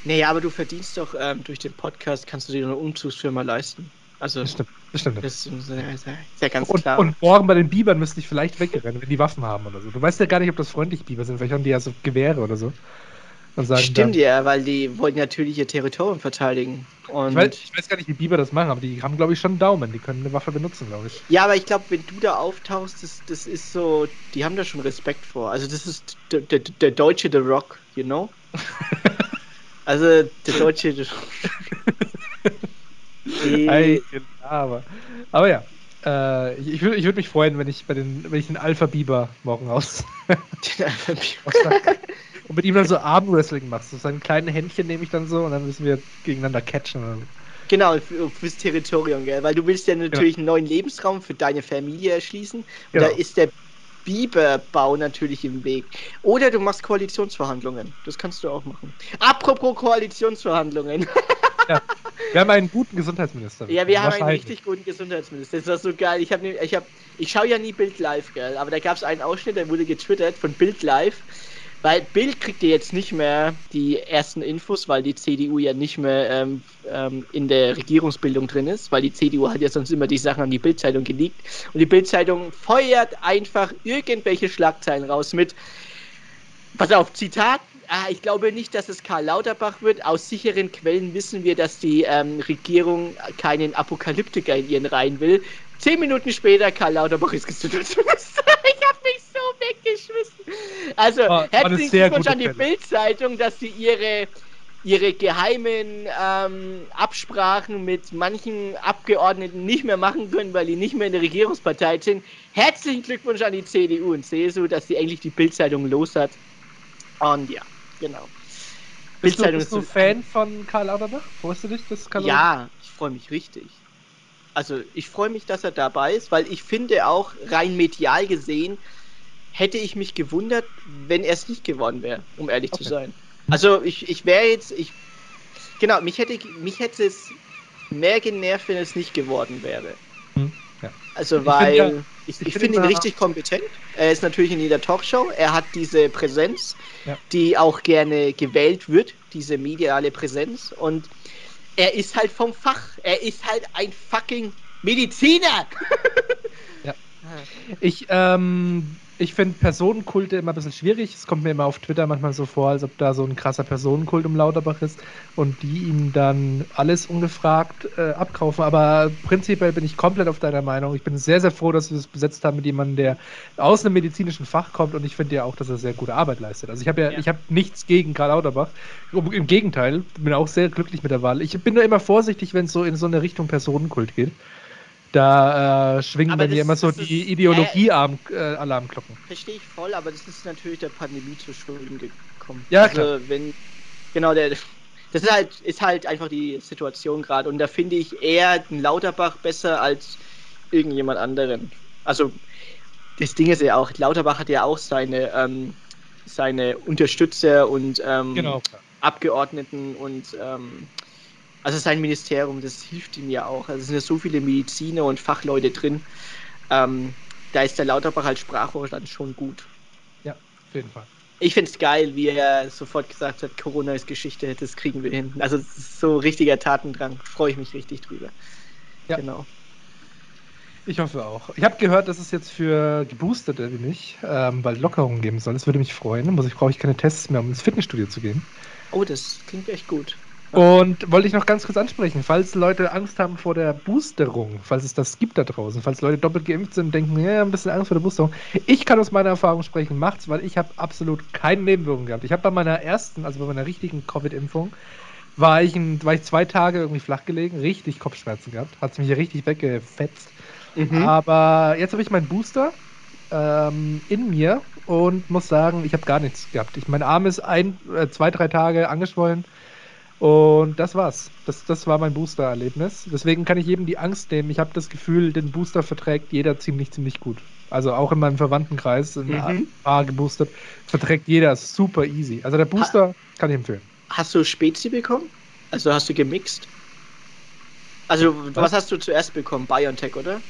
Naja, aber du verdienst doch ähm, durch den Podcast, kannst du dir eine Umzugsfirma leisten. Also, das stimmt. Das stimmt. Das ist ja, ganz und, klar. Und morgen bei den Bibern müsste ich vielleicht wegrennen, wenn die Waffen haben oder so. Du weißt ja gar nicht, ob das freundliche Biber sind. Vielleicht haben die ja so Gewehre oder so. Stimmt dann, ja, weil die wollen natürlich ihr Territorium verteidigen. Und ich, weiß, ich weiß gar nicht, wie Biber das machen, aber die haben, glaube ich, schon einen Daumen. Die können eine Waffe benutzen, glaube ich. Ja, aber ich glaube, wenn du da auftauchst, das, das ist so, die haben da schon Respekt vor. Also das ist der, der, der deutsche The Rock, you know? also der deutsche... Hey, aber, aber ja. Äh, ich, ich würde ich würd mich freuen, wenn ich bei den, wenn ich den Alpha Biber morgen aus. den Alpha Biber. und mit ihm dann so Armwrestling machst. So seine kleinen Händchen nehme ich dann so und dann müssen wir gegeneinander catchen. Genau, fürs Territorium, gell? Weil du willst ja natürlich ja. einen neuen Lebensraum für deine Familie erschließen. Und genau. da ist der Biberbau natürlich im Weg. Oder du machst Koalitionsverhandlungen. Das kannst du auch machen. Apropos Koalitionsverhandlungen. ja. Wir haben einen guten Gesundheitsminister. Ja, wir haben einen richtig guten Gesundheitsminister. Das war so geil. Ich, ich, hab, ich schaue ja nie Bild Live, gell? Aber da gab es einen Ausschnitt, der wurde getwittert von Bild Live. Weil Bild kriegt ja jetzt nicht mehr die ersten Infos, weil die CDU ja nicht mehr ähm, ähm, in der Regierungsbildung drin ist, weil die CDU hat ja sonst immer die Sachen an die Bildzeitung geleakt. Und die Bildzeitung feuert einfach irgendwelche Schlagzeilen raus mit, pass auf, Zitat, ah, ich glaube nicht, dass es Karl Lauterbach wird. Aus sicheren Quellen wissen wir, dass die ähm, Regierung keinen Apokalyptiker in ihren Reihen will. Zehn Minuten später, Karl Lauterbach ist Gesundheitsminister. ich habe mich so weggeschmissen. Also, oh, herzlichen Glückwunsch an die Bild-Zeitung, dass sie ihre, ihre geheimen ähm, Absprachen mit manchen Abgeordneten nicht mehr machen können, weil die nicht mehr in der Regierungspartei sind. Herzlichen Glückwunsch an die CDU und CSU, dass sie endlich die Bild-Zeitung los hat. Und ja, genau. Bist du, bist du Fan von Karl Lauterbach? Freust du dich, dass Karl Ja, ich freue mich richtig. Also ich freue mich, dass er dabei ist, weil ich finde auch rein medial gesehen, hätte ich mich gewundert, wenn er es nicht geworden wäre, um ehrlich okay. zu sein. Also ich, ich wäre jetzt, ich genau, mich hätte mich hätte es mehr genervt, wenn es nicht geworden wäre. Hm, ja. Also weil ich, ja, ich, ich, ich finde ihn richtig kompetent. Er ist natürlich in jeder Talkshow. Er hat diese Präsenz, ja. die auch gerne gewählt wird, diese mediale Präsenz und er ist halt vom Fach. Er ist halt ein fucking Mediziner. ja. Ich, ähm, ich finde Personenkulte immer ein bisschen schwierig. Es kommt mir immer auf Twitter manchmal so vor, als ob da so ein krasser Personenkult um Lauterbach ist und die ihm dann alles ungefragt äh, abkaufen. Aber prinzipiell bin ich komplett auf deiner Meinung. Ich bin sehr, sehr froh, dass wir es besetzt haben mit jemandem, der aus einem medizinischen Fach kommt und ich finde ja auch, dass er sehr gute Arbeit leistet. Also ich habe ja, ja. ich habe nichts gegen Karl Lauterbach. Im Gegenteil, bin auch sehr glücklich mit der Wahl. Ich bin nur immer vorsichtig, wenn es so in so eine Richtung Personenkult geht. Da äh, schwingen bei mir immer so die Ideologie-Alarmglocken. Äh, Verstehe ich voll, aber das ist natürlich der Pandemie zu Schulden gekommen. Ja, also, klar. wenn, genau, der, das ist halt, ist halt einfach die Situation gerade. Und da finde ich eher den Lauterbach besser als irgendjemand anderen. Also, das Ding ist ja auch, Lauterbach hat ja auch seine, ähm, seine Unterstützer und ähm, genau. Abgeordneten und ähm, also sein Ministerium, das hilft ihm ja auch. Also es sind ja so viele Mediziner und Fachleute drin. Ähm, da ist der Lauterbach als Sprachrohr dann schon gut. Ja, auf jeden Fall. Ich finde es geil, wie er sofort gesagt hat, Corona ist Geschichte, das kriegen wir hin. Also es ist so richtiger Tatendrang. Freue ich mich richtig drüber. Ja. Genau. Ich hoffe auch. Ich habe gehört, dass es jetzt für Geboosterte wie mich ähm, bald Lockerungen geben soll. Das würde mich freuen. Muss ich brauche ich keine Tests mehr, um ins Fitnessstudio zu gehen. Oh, das klingt echt gut. Und wollte ich noch ganz kurz ansprechen, falls Leute Angst haben vor der Boosterung, falls es das gibt da draußen, falls Leute doppelt geimpft sind und denken, ja, ein bisschen Angst vor der Boosterung. Ich kann aus meiner Erfahrung sprechen, macht's, weil ich habe absolut keine Nebenwirkungen gehabt. Ich habe bei meiner ersten, also bei meiner richtigen Covid-Impfung, war ich, war ich zwei Tage irgendwie flach gelegen, richtig Kopfschmerzen gehabt, hat es mich hier richtig weggefetzt. Mhm. Aber jetzt habe ich meinen Booster ähm, in mir und muss sagen, ich habe gar nichts gehabt. Ich, mein Arm ist ein, äh, zwei, drei Tage angeschwollen und das war's. Das, das war mein Booster-Erlebnis. Deswegen kann ich jedem die Angst nehmen. Ich habe das Gefühl, den Booster verträgt jeder ziemlich, ziemlich gut. Also auch in meinem Verwandtenkreis, in mhm. A geboostert, verträgt jeder super easy. Also der Booster ha kann ich empfehlen. Hast du Spezi bekommen? Also hast du gemixt? Also was, was hast du zuerst bekommen? BioNTech, oder?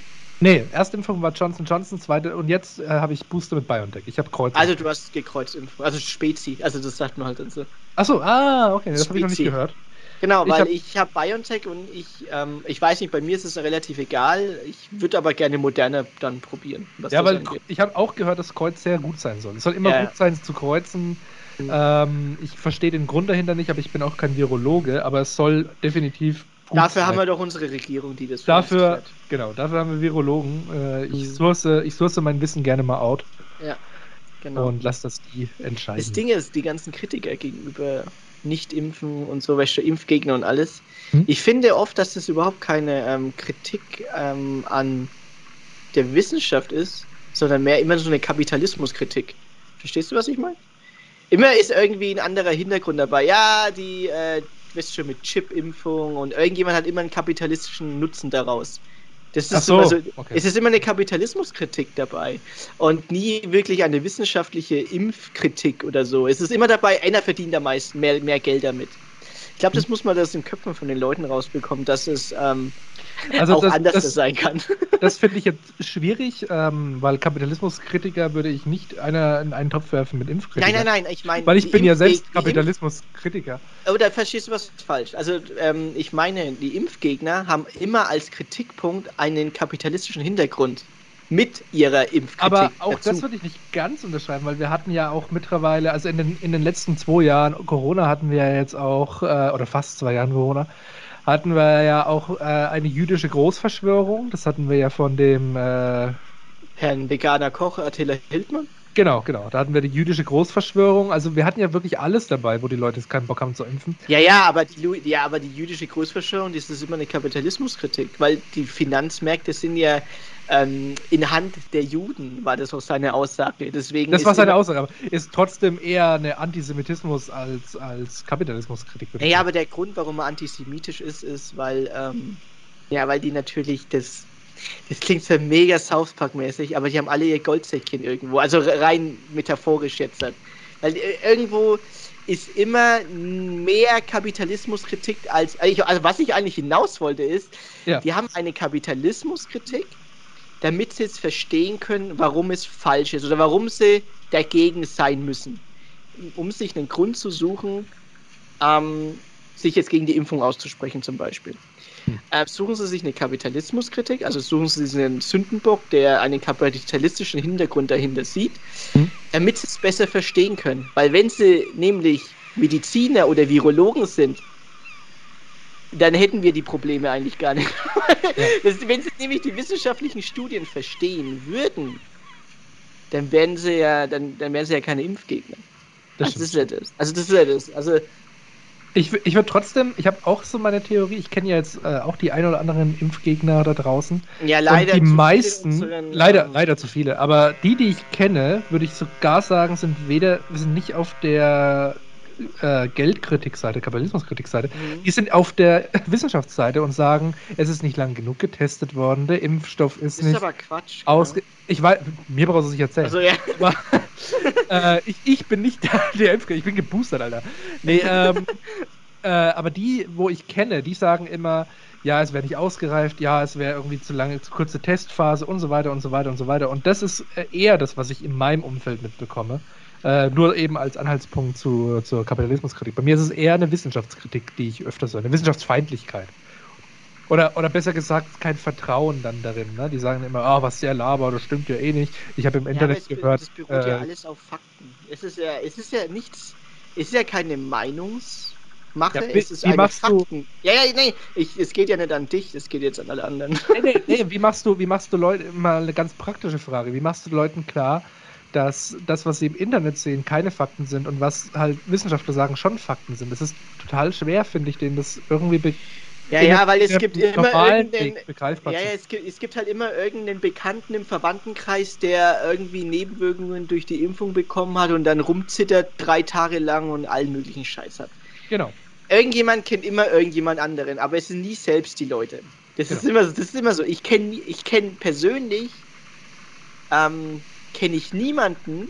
Nee, erste Impfung war Johnson Johnson, zweite und jetzt äh, habe ich Booster mit BioNTech. Ich habe Kreuz. Also du hast Gekreuzimpfung, also Spezi, also das sagt man halt dann so. Achso, ah, okay, das habe ich noch nicht gehört. Genau, weil ich habe hab BioNTech und ich, ähm, ich weiß nicht, bei mir ist es relativ egal. Ich würde aber gerne Moderne dann probieren. ja, weil angeht. ich habe auch gehört, dass Kreuz sehr gut sein soll. Es soll immer ja. gut sein zu kreuzen. Mhm. Ähm, ich verstehe den Grund dahinter nicht, aber ich bin auch kein Virologe, aber es soll definitiv Gut dafür sein. haben wir doch unsere Regierung, die das Dafür, genau, dafür haben wir Virologen. Äh, ich, mhm. source, ich source mein Wissen gerne mal out. Ja, genau. Und lass das die entscheiden. Das Ding ist, die ganzen Kritiker gegenüber Nicht-Impfen und so, welche Impfgegner und alles. Hm? Ich finde oft, dass das überhaupt keine ähm, Kritik ähm, an der Wissenschaft ist, sondern mehr immer so eine Kapitalismuskritik. Verstehst du, was ich meine? Immer ist irgendwie ein anderer Hintergrund dabei. Ja, die, äh, weißt schon, mit Chip-Impfung und irgendjemand hat immer einen kapitalistischen Nutzen daraus. Das ist so, immer so, okay. es ist immer eine Kapitalismuskritik dabei und nie wirklich eine wissenschaftliche Impfkritik oder so. Es ist immer dabei, einer verdient am meisten mehr, mehr Geld damit. Ich glaube, das muss man aus den Köpfen von den Leuten rausbekommen, dass es ähm, Also auch das- anders das- sein kann. Das finde ich jetzt schwierig, ähm, weil Kapitalismuskritiker würde ich nicht einer in einen Topf werfen mit Impfkritikern. Nein, nein, nein, ich meine. Weil ich bin ja Impf- selbst die Impf- Kapitalismuskritiker. Da verstehst du was falsch. Also, ähm, ich meine, die Impfgegner haben immer als Kritikpunkt einen kapitalistischen Hintergrund mit ihrer Impfkritik. Aber auch dazu. das würde ich nicht ganz unterschreiben, weil wir hatten ja auch mittlerweile, also in den, in den letzten zwei Jahren Corona hatten wir ja jetzt auch, äh, oder fast zwei Jahren Corona, hatten wir ja auch äh, eine jüdische Großverschwörung. Das hatten wir ja von dem, äh, Herrn Veganer Koch, Attila Hildmann. Genau, genau, da hatten wir die jüdische Großverschwörung. Also wir hatten ja wirklich alles dabei, wo die Leute jetzt keinen Bock haben zu impfen. Ja, ja, aber die, Lu- ja, aber die jüdische Großverschwörung, das ist immer eine Kapitalismuskritik, weil die Finanzmärkte sind ja ähm, in Hand der Juden, war das auch seine Aussage. Deswegen Das war seine Aussage, aber ist trotzdem eher eine Antisemitismus als, als Kapitalismuskritik. ich Naja, aber der Grund, warum er antisemitisch ist, ist, weil, ähm, ja, weil die natürlich das, das klingt so mega South Park-mäßig, aber die haben alle ihr Goldsäckchen irgendwo, also rein metaphorisch jetzt. halt. Weil äh, irgendwo ist immer mehr Kapitalismuskritik als, also also was ich eigentlich hinaus wollte ist, Ja. die haben eine Kapitalismuskritik, damit sie jetzt verstehen können, warum es falsch ist oder warum sie dagegen sein müssen. Um sich einen Grund zu suchen, ähm, sich jetzt gegen die Impfung auszusprechen zum Beispiel. Äh, suchen Sie sich eine Kapitalismuskritik, also suchen Sie sich einen Sündenbock, der einen kapitalistischen Hintergrund dahinter sieht, Hm. damit Sie es besser verstehen können. Weil wenn Sie nämlich Mediziner oder Virologen sind, dann hätten wir die Probleme eigentlich gar nicht. das, wenn Sie nämlich die wissenschaftlichen Studien verstehen würden, dann wären Sie ja, dann, dann wären Sie ja keine Impfgegner. Das also das ist ja das. Also das ist ja das. Also Ich, ich würde trotzdem, ich habe auch so meine Theorie, ich kenne ja jetzt äh, auch die ein oder anderen Impfgegner da draußen. ja leider und die meisten, unseren, leider, leider zu viele, aber die, die ich kenne, würde ich sogar sagen, sind weder, sind nicht auf der äh, Geldkritikseite, Kapitalismuskritikseite. Mhm. Die sind auf der Wissenschaftsseite und sagen, es ist nicht lang genug getestet worden, der Impfstoff ist, Das ist nicht aber Quatsch. ausge... Ich weiß, mir brauchst du es nicht erzählen. Also ja. Aber, äh, ich, ich bin nicht der, Impfgegner, ich bin geboostert, Alter. Nee, ähm, äh, aber die, wo ich kenne, die sagen immer, ja, es wäre nicht ausgereift, ja, es wäre irgendwie zu lange, zu kurze Testphase und so weiter und so weiter und so weiter. Und das ist äh, eher das, was ich in meinem Umfeld mitbekomme. Äh, nur eben als Anhaltspunkt zu, zur Kapitalismuskritik. Bei mir ist es eher eine Wissenschaftskritik, die ich öfters höre, eine Wissenschaftsfeindlichkeit. Oder, oder besser gesagt, kein Vertrauen dann darin. Ne? Die sagen immer, ah, was der Laber, das stimmt ja eh nicht. Ich habe im Ja, Internet gehört. Das beruht ja äh, alles auf Fakten. Es ist ja, es ist ja nichts, es ist ja keine Meinungsmache, Ja, es ist eine machst du- Fakten. Ja, ja, nee, ich, es geht ja nicht an dich, es geht jetzt an alle anderen. nee, nee, nee, wie machst du, wie machst du Leute, mal eine ganz praktische Frage, wie machst du Leuten klar, dass das, was sie im Internet sehen, keine Fakten sind und was halt Wissenschaftler sagen, schon Fakten sind? Das ist total schwer, finde ich, denen das irgendwie be Ja, ja, weil es gibt immer irgendeinen, Ja, ja, es gibt, es gibt halt immer irgendeinen Bekannten im Verwandtenkreis, der irgendwie Nebenwirkungen durch die Impfung bekommen hat und dann rumzittert drei Tage lang und allen möglichen Scheiß hat. Genau. Irgendjemand kennt immer irgendjemand anderen, aber es sind nie selbst die Leute. Das ist Genau. immer so. Das ist immer so. Ich kenne ich kenn persönlich ähm, kenne ich niemanden,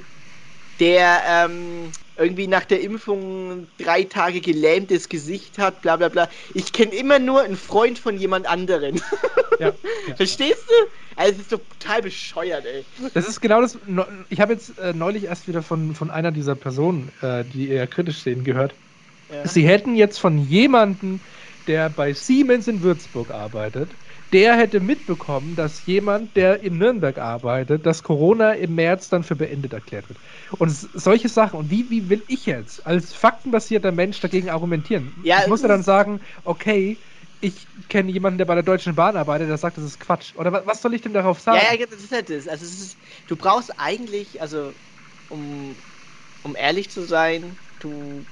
der ähm, irgendwie nach der Impfung drei Tage gelähmtes Gesicht hat, bla bla bla. Ich kenne immer nur einen Freund von jemand anderen. Ja, ja. Verstehst du? Also es ist total bescheuert, ey. Das ist genau das. Ich habe jetzt äh, neulich erst wieder von, von einer dieser Personen, äh, die eher kritisch sehen, gehört. Ja. Sie hätten jetzt von jemandem, der bei Siemens in Würzburg arbeitet, der hätte mitbekommen, dass jemand, der in Nürnberg arbeitet, dass Corona im März dann für beendet erklärt wird. Und solche Sachen. Und wie, wie will ich jetzt als faktenbasierter Mensch dagegen argumentieren? Ja, ich muss ja dann sagen, okay, ich kenne jemanden, der bei der Deutschen Bahn arbeitet, der sagt, das ist Quatsch. Oder wa- was soll ich denn darauf sagen? Ja, ja, das ist halt das. Also ist, du brauchst eigentlich, also um, um ehrlich zu sein, du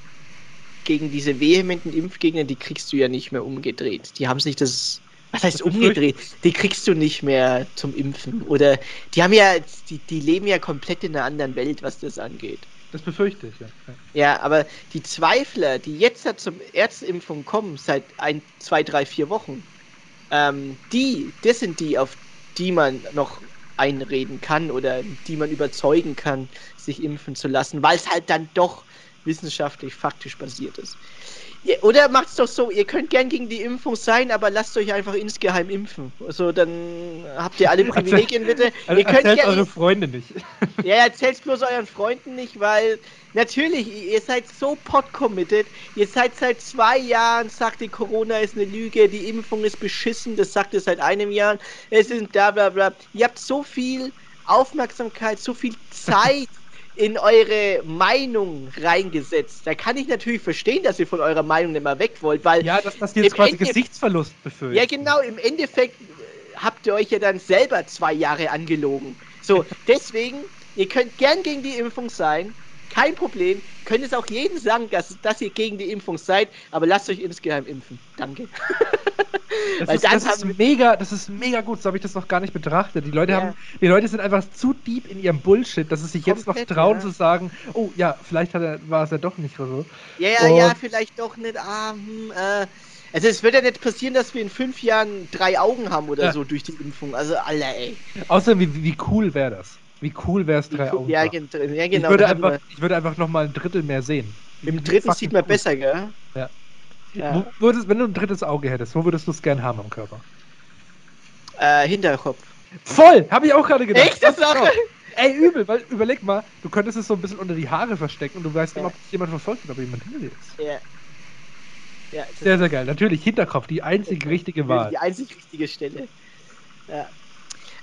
gegen diese vehementen Impfgegner, die kriegst du ja nicht mehr umgedreht. Die haben sich das, was heißt umgedreht? Die kriegst du nicht mehr zum Impfen. Oder die haben ja, die, die leben ja komplett in einer anderen Welt, was das angeht. Das befürchte ich, ja. Ja, aber die Zweifler, die jetzt zum Erstimpfung kommen, seit ein, zwei, drei, vier Wochen, ähm, die, das sind die, auf die man noch einreden kann oder die man überzeugen kann, sich impfen zu lassen, weil es halt dann doch wissenschaftlich, faktisch basiert ist. Ja, oder macht es doch so, ihr könnt gern gegen die Impfung sein, aber lasst euch einfach insgeheim impfen. Also dann habt ihr alle Privilegien bitte. Also ihr könnt erzählt eure Freunde nicht. Ja, erzählt's bloß euren Freunden nicht, weil natürlich, ihr seid so pot-committed. Ihr seid seit zwei Jahren, sagt ihr, Corona ist eine Lüge, die Impfung ist beschissen, das sagt ihr seit einem Jahr. Es ist bla bla bla. Ihr habt so viel Aufmerksamkeit, so viel Zeit in eure Meinung reingesetzt. Da kann ich natürlich verstehen, dass ihr von eurer Meinung nicht mehr weg wollt, weil. Ja, dass das jetzt quasi Ende Gesichtsverlust befürchtet. Ja, genau, im Endeffekt habt ihr euch ja dann selber zwei Jahre angelogen. So, deswegen, ihr könnt gern gegen die Impfung sein, kein Problem. Könnt es auch jedem sagen, dass, dass ihr gegen die Impfung seid, aber lasst euch insgeheim impfen. Danke. Das, ist, das ist, mega, das ist mega gut, so habe ich das noch gar nicht betrachtet. Die Leute, ja. haben, die Leute sind einfach zu deep in ihrem Bullshit, dass sie sich Komplett, jetzt noch trauen ja. zu sagen, oh ja, vielleicht er, war es ja doch nicht so. Ja, ja, Und ja, vielleicht doch nicht. Ah, hm, äh, also es wird ja nicht passieren, dass wir in fünf Jahren drei Augen haben oder ja. so durch die Impfung. Also Alter, ey. Außerdem, wie, wie cool wäre das? Wie cool wäre es drei Augen? Ja, genau. Ich würde, einfach, ich würde einfach noch mal ein Drittel mehr sehen. Im dritten sieht man cool. besser, gell? Ja. Ja. Würdest, wenn du ein drittes Auge hättest, wo würdest du es gern haben am Körper? Äh, Hinterkopf. Voll! Habe ich auch gerade gedacht. Echte Sache! Ey, übel, weil überleg mal, du könntest es so ein bisschen unter die Haare verstecken und du weißt ja. immer, ob jemand verfolgt oder ob jemand hinter dir ist. Ja. ja sehr, sehr geil. Natürlich, Hinterkopf, die einzig richtige Wahl. Die einzig richtige Stelle. Ja.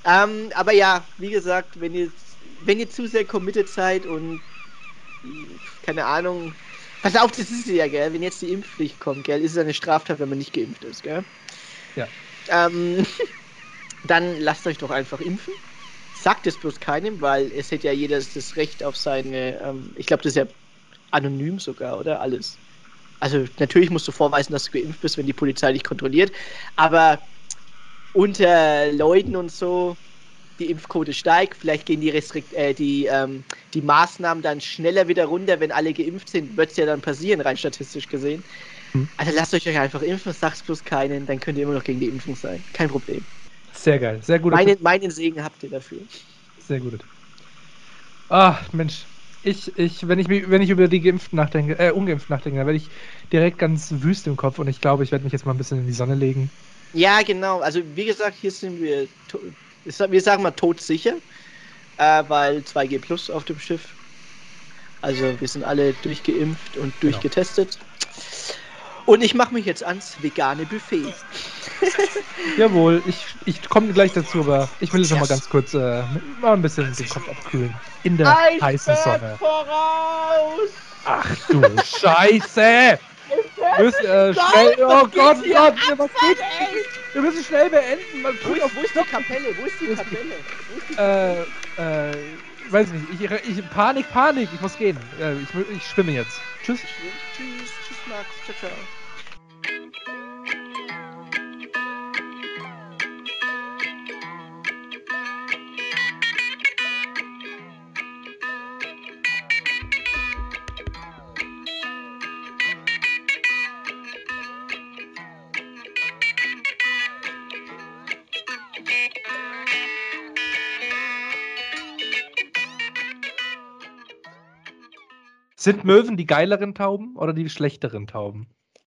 Ähm, aber ja, wie gesagt, wenn ihr, wenn ihr zu sehr committed seid und keine Ahnung, Pass auf, das ist ja, gell? Wenn jetzt die Impfpflicht kommt, gell, ist es eine Straftat, wenn man nicht geimpft ist, gell? Ja. Ähm, dann lasst euch doch einfach impfen. Sagt es bloß keinem, weil es hätte ja jeder das Recht auf seine, ähm, ich glaube, das ist ja anonym sogar, oder? Alles. Also natürlich musst du vorweisen, dass du geimpft bist, wenn die Polizei dich kontrolliert, aber unter Leuten und so, die Impfquote steigt, vielleicht gehen die, Restrikt äh, die, ähm, die Maßnahmen dann schneller wieder runter, wenn alle geimpft sind, wird es ja dann passieren, rein statistisch gesehen. Hm. Also lasst euch einfach impfen, sag's bloß keinen, dann könnt ihr immer noch gegen die Impfung sein. Kein Problem. Sehr geil, sehr gut. Meine, meinen Segen habt ihr dafür. Sehr gut. Ah, Mensch. Ich, ich, wenn ich wenn ich über die Geimpften nachdenke, äh, ungeimpft nachdenke, dann werde ich direkt ganz wüst im Kopf und ich glaube, ich werde mich jetzt mal ein bisschen in die Sonne legen. Ja, genau. Also wie gesagt, hier sind wir wir sagen mal todsicher, äh, weil 2G Plus auf dem Schiff. Also wir sind alle durchgeimpft und genau. durchgetestet. Und ich mache mich jetzt ans vegane Buffet. Jawohl, ich, ich komme gleich dazu, aber ich will jetzt yes. noch mal ganz kurz äh, mal ein bisschen den Kopf abkühlen. In der heißen Sonne. Voraus! Ach du Scheiße! Wir müssen, äh, schnell, oh Gott, oh Gott, was geht? Wir müssen schnell beenden. Man wo, ist, wo ist die Kapelle? Wo ist die Kapelle? Wo ist die Kapelle? Äh, äh, weiß nicht. Ich, ich, Panik, Panik. Ich muss gehen. Äh, ich, ich schwimme jetzt. Tschüss. Tschüss, tschüss, Max. Ciao, ciao. Sind Möwen die geileren Tauben oder die schlechteren Tauben?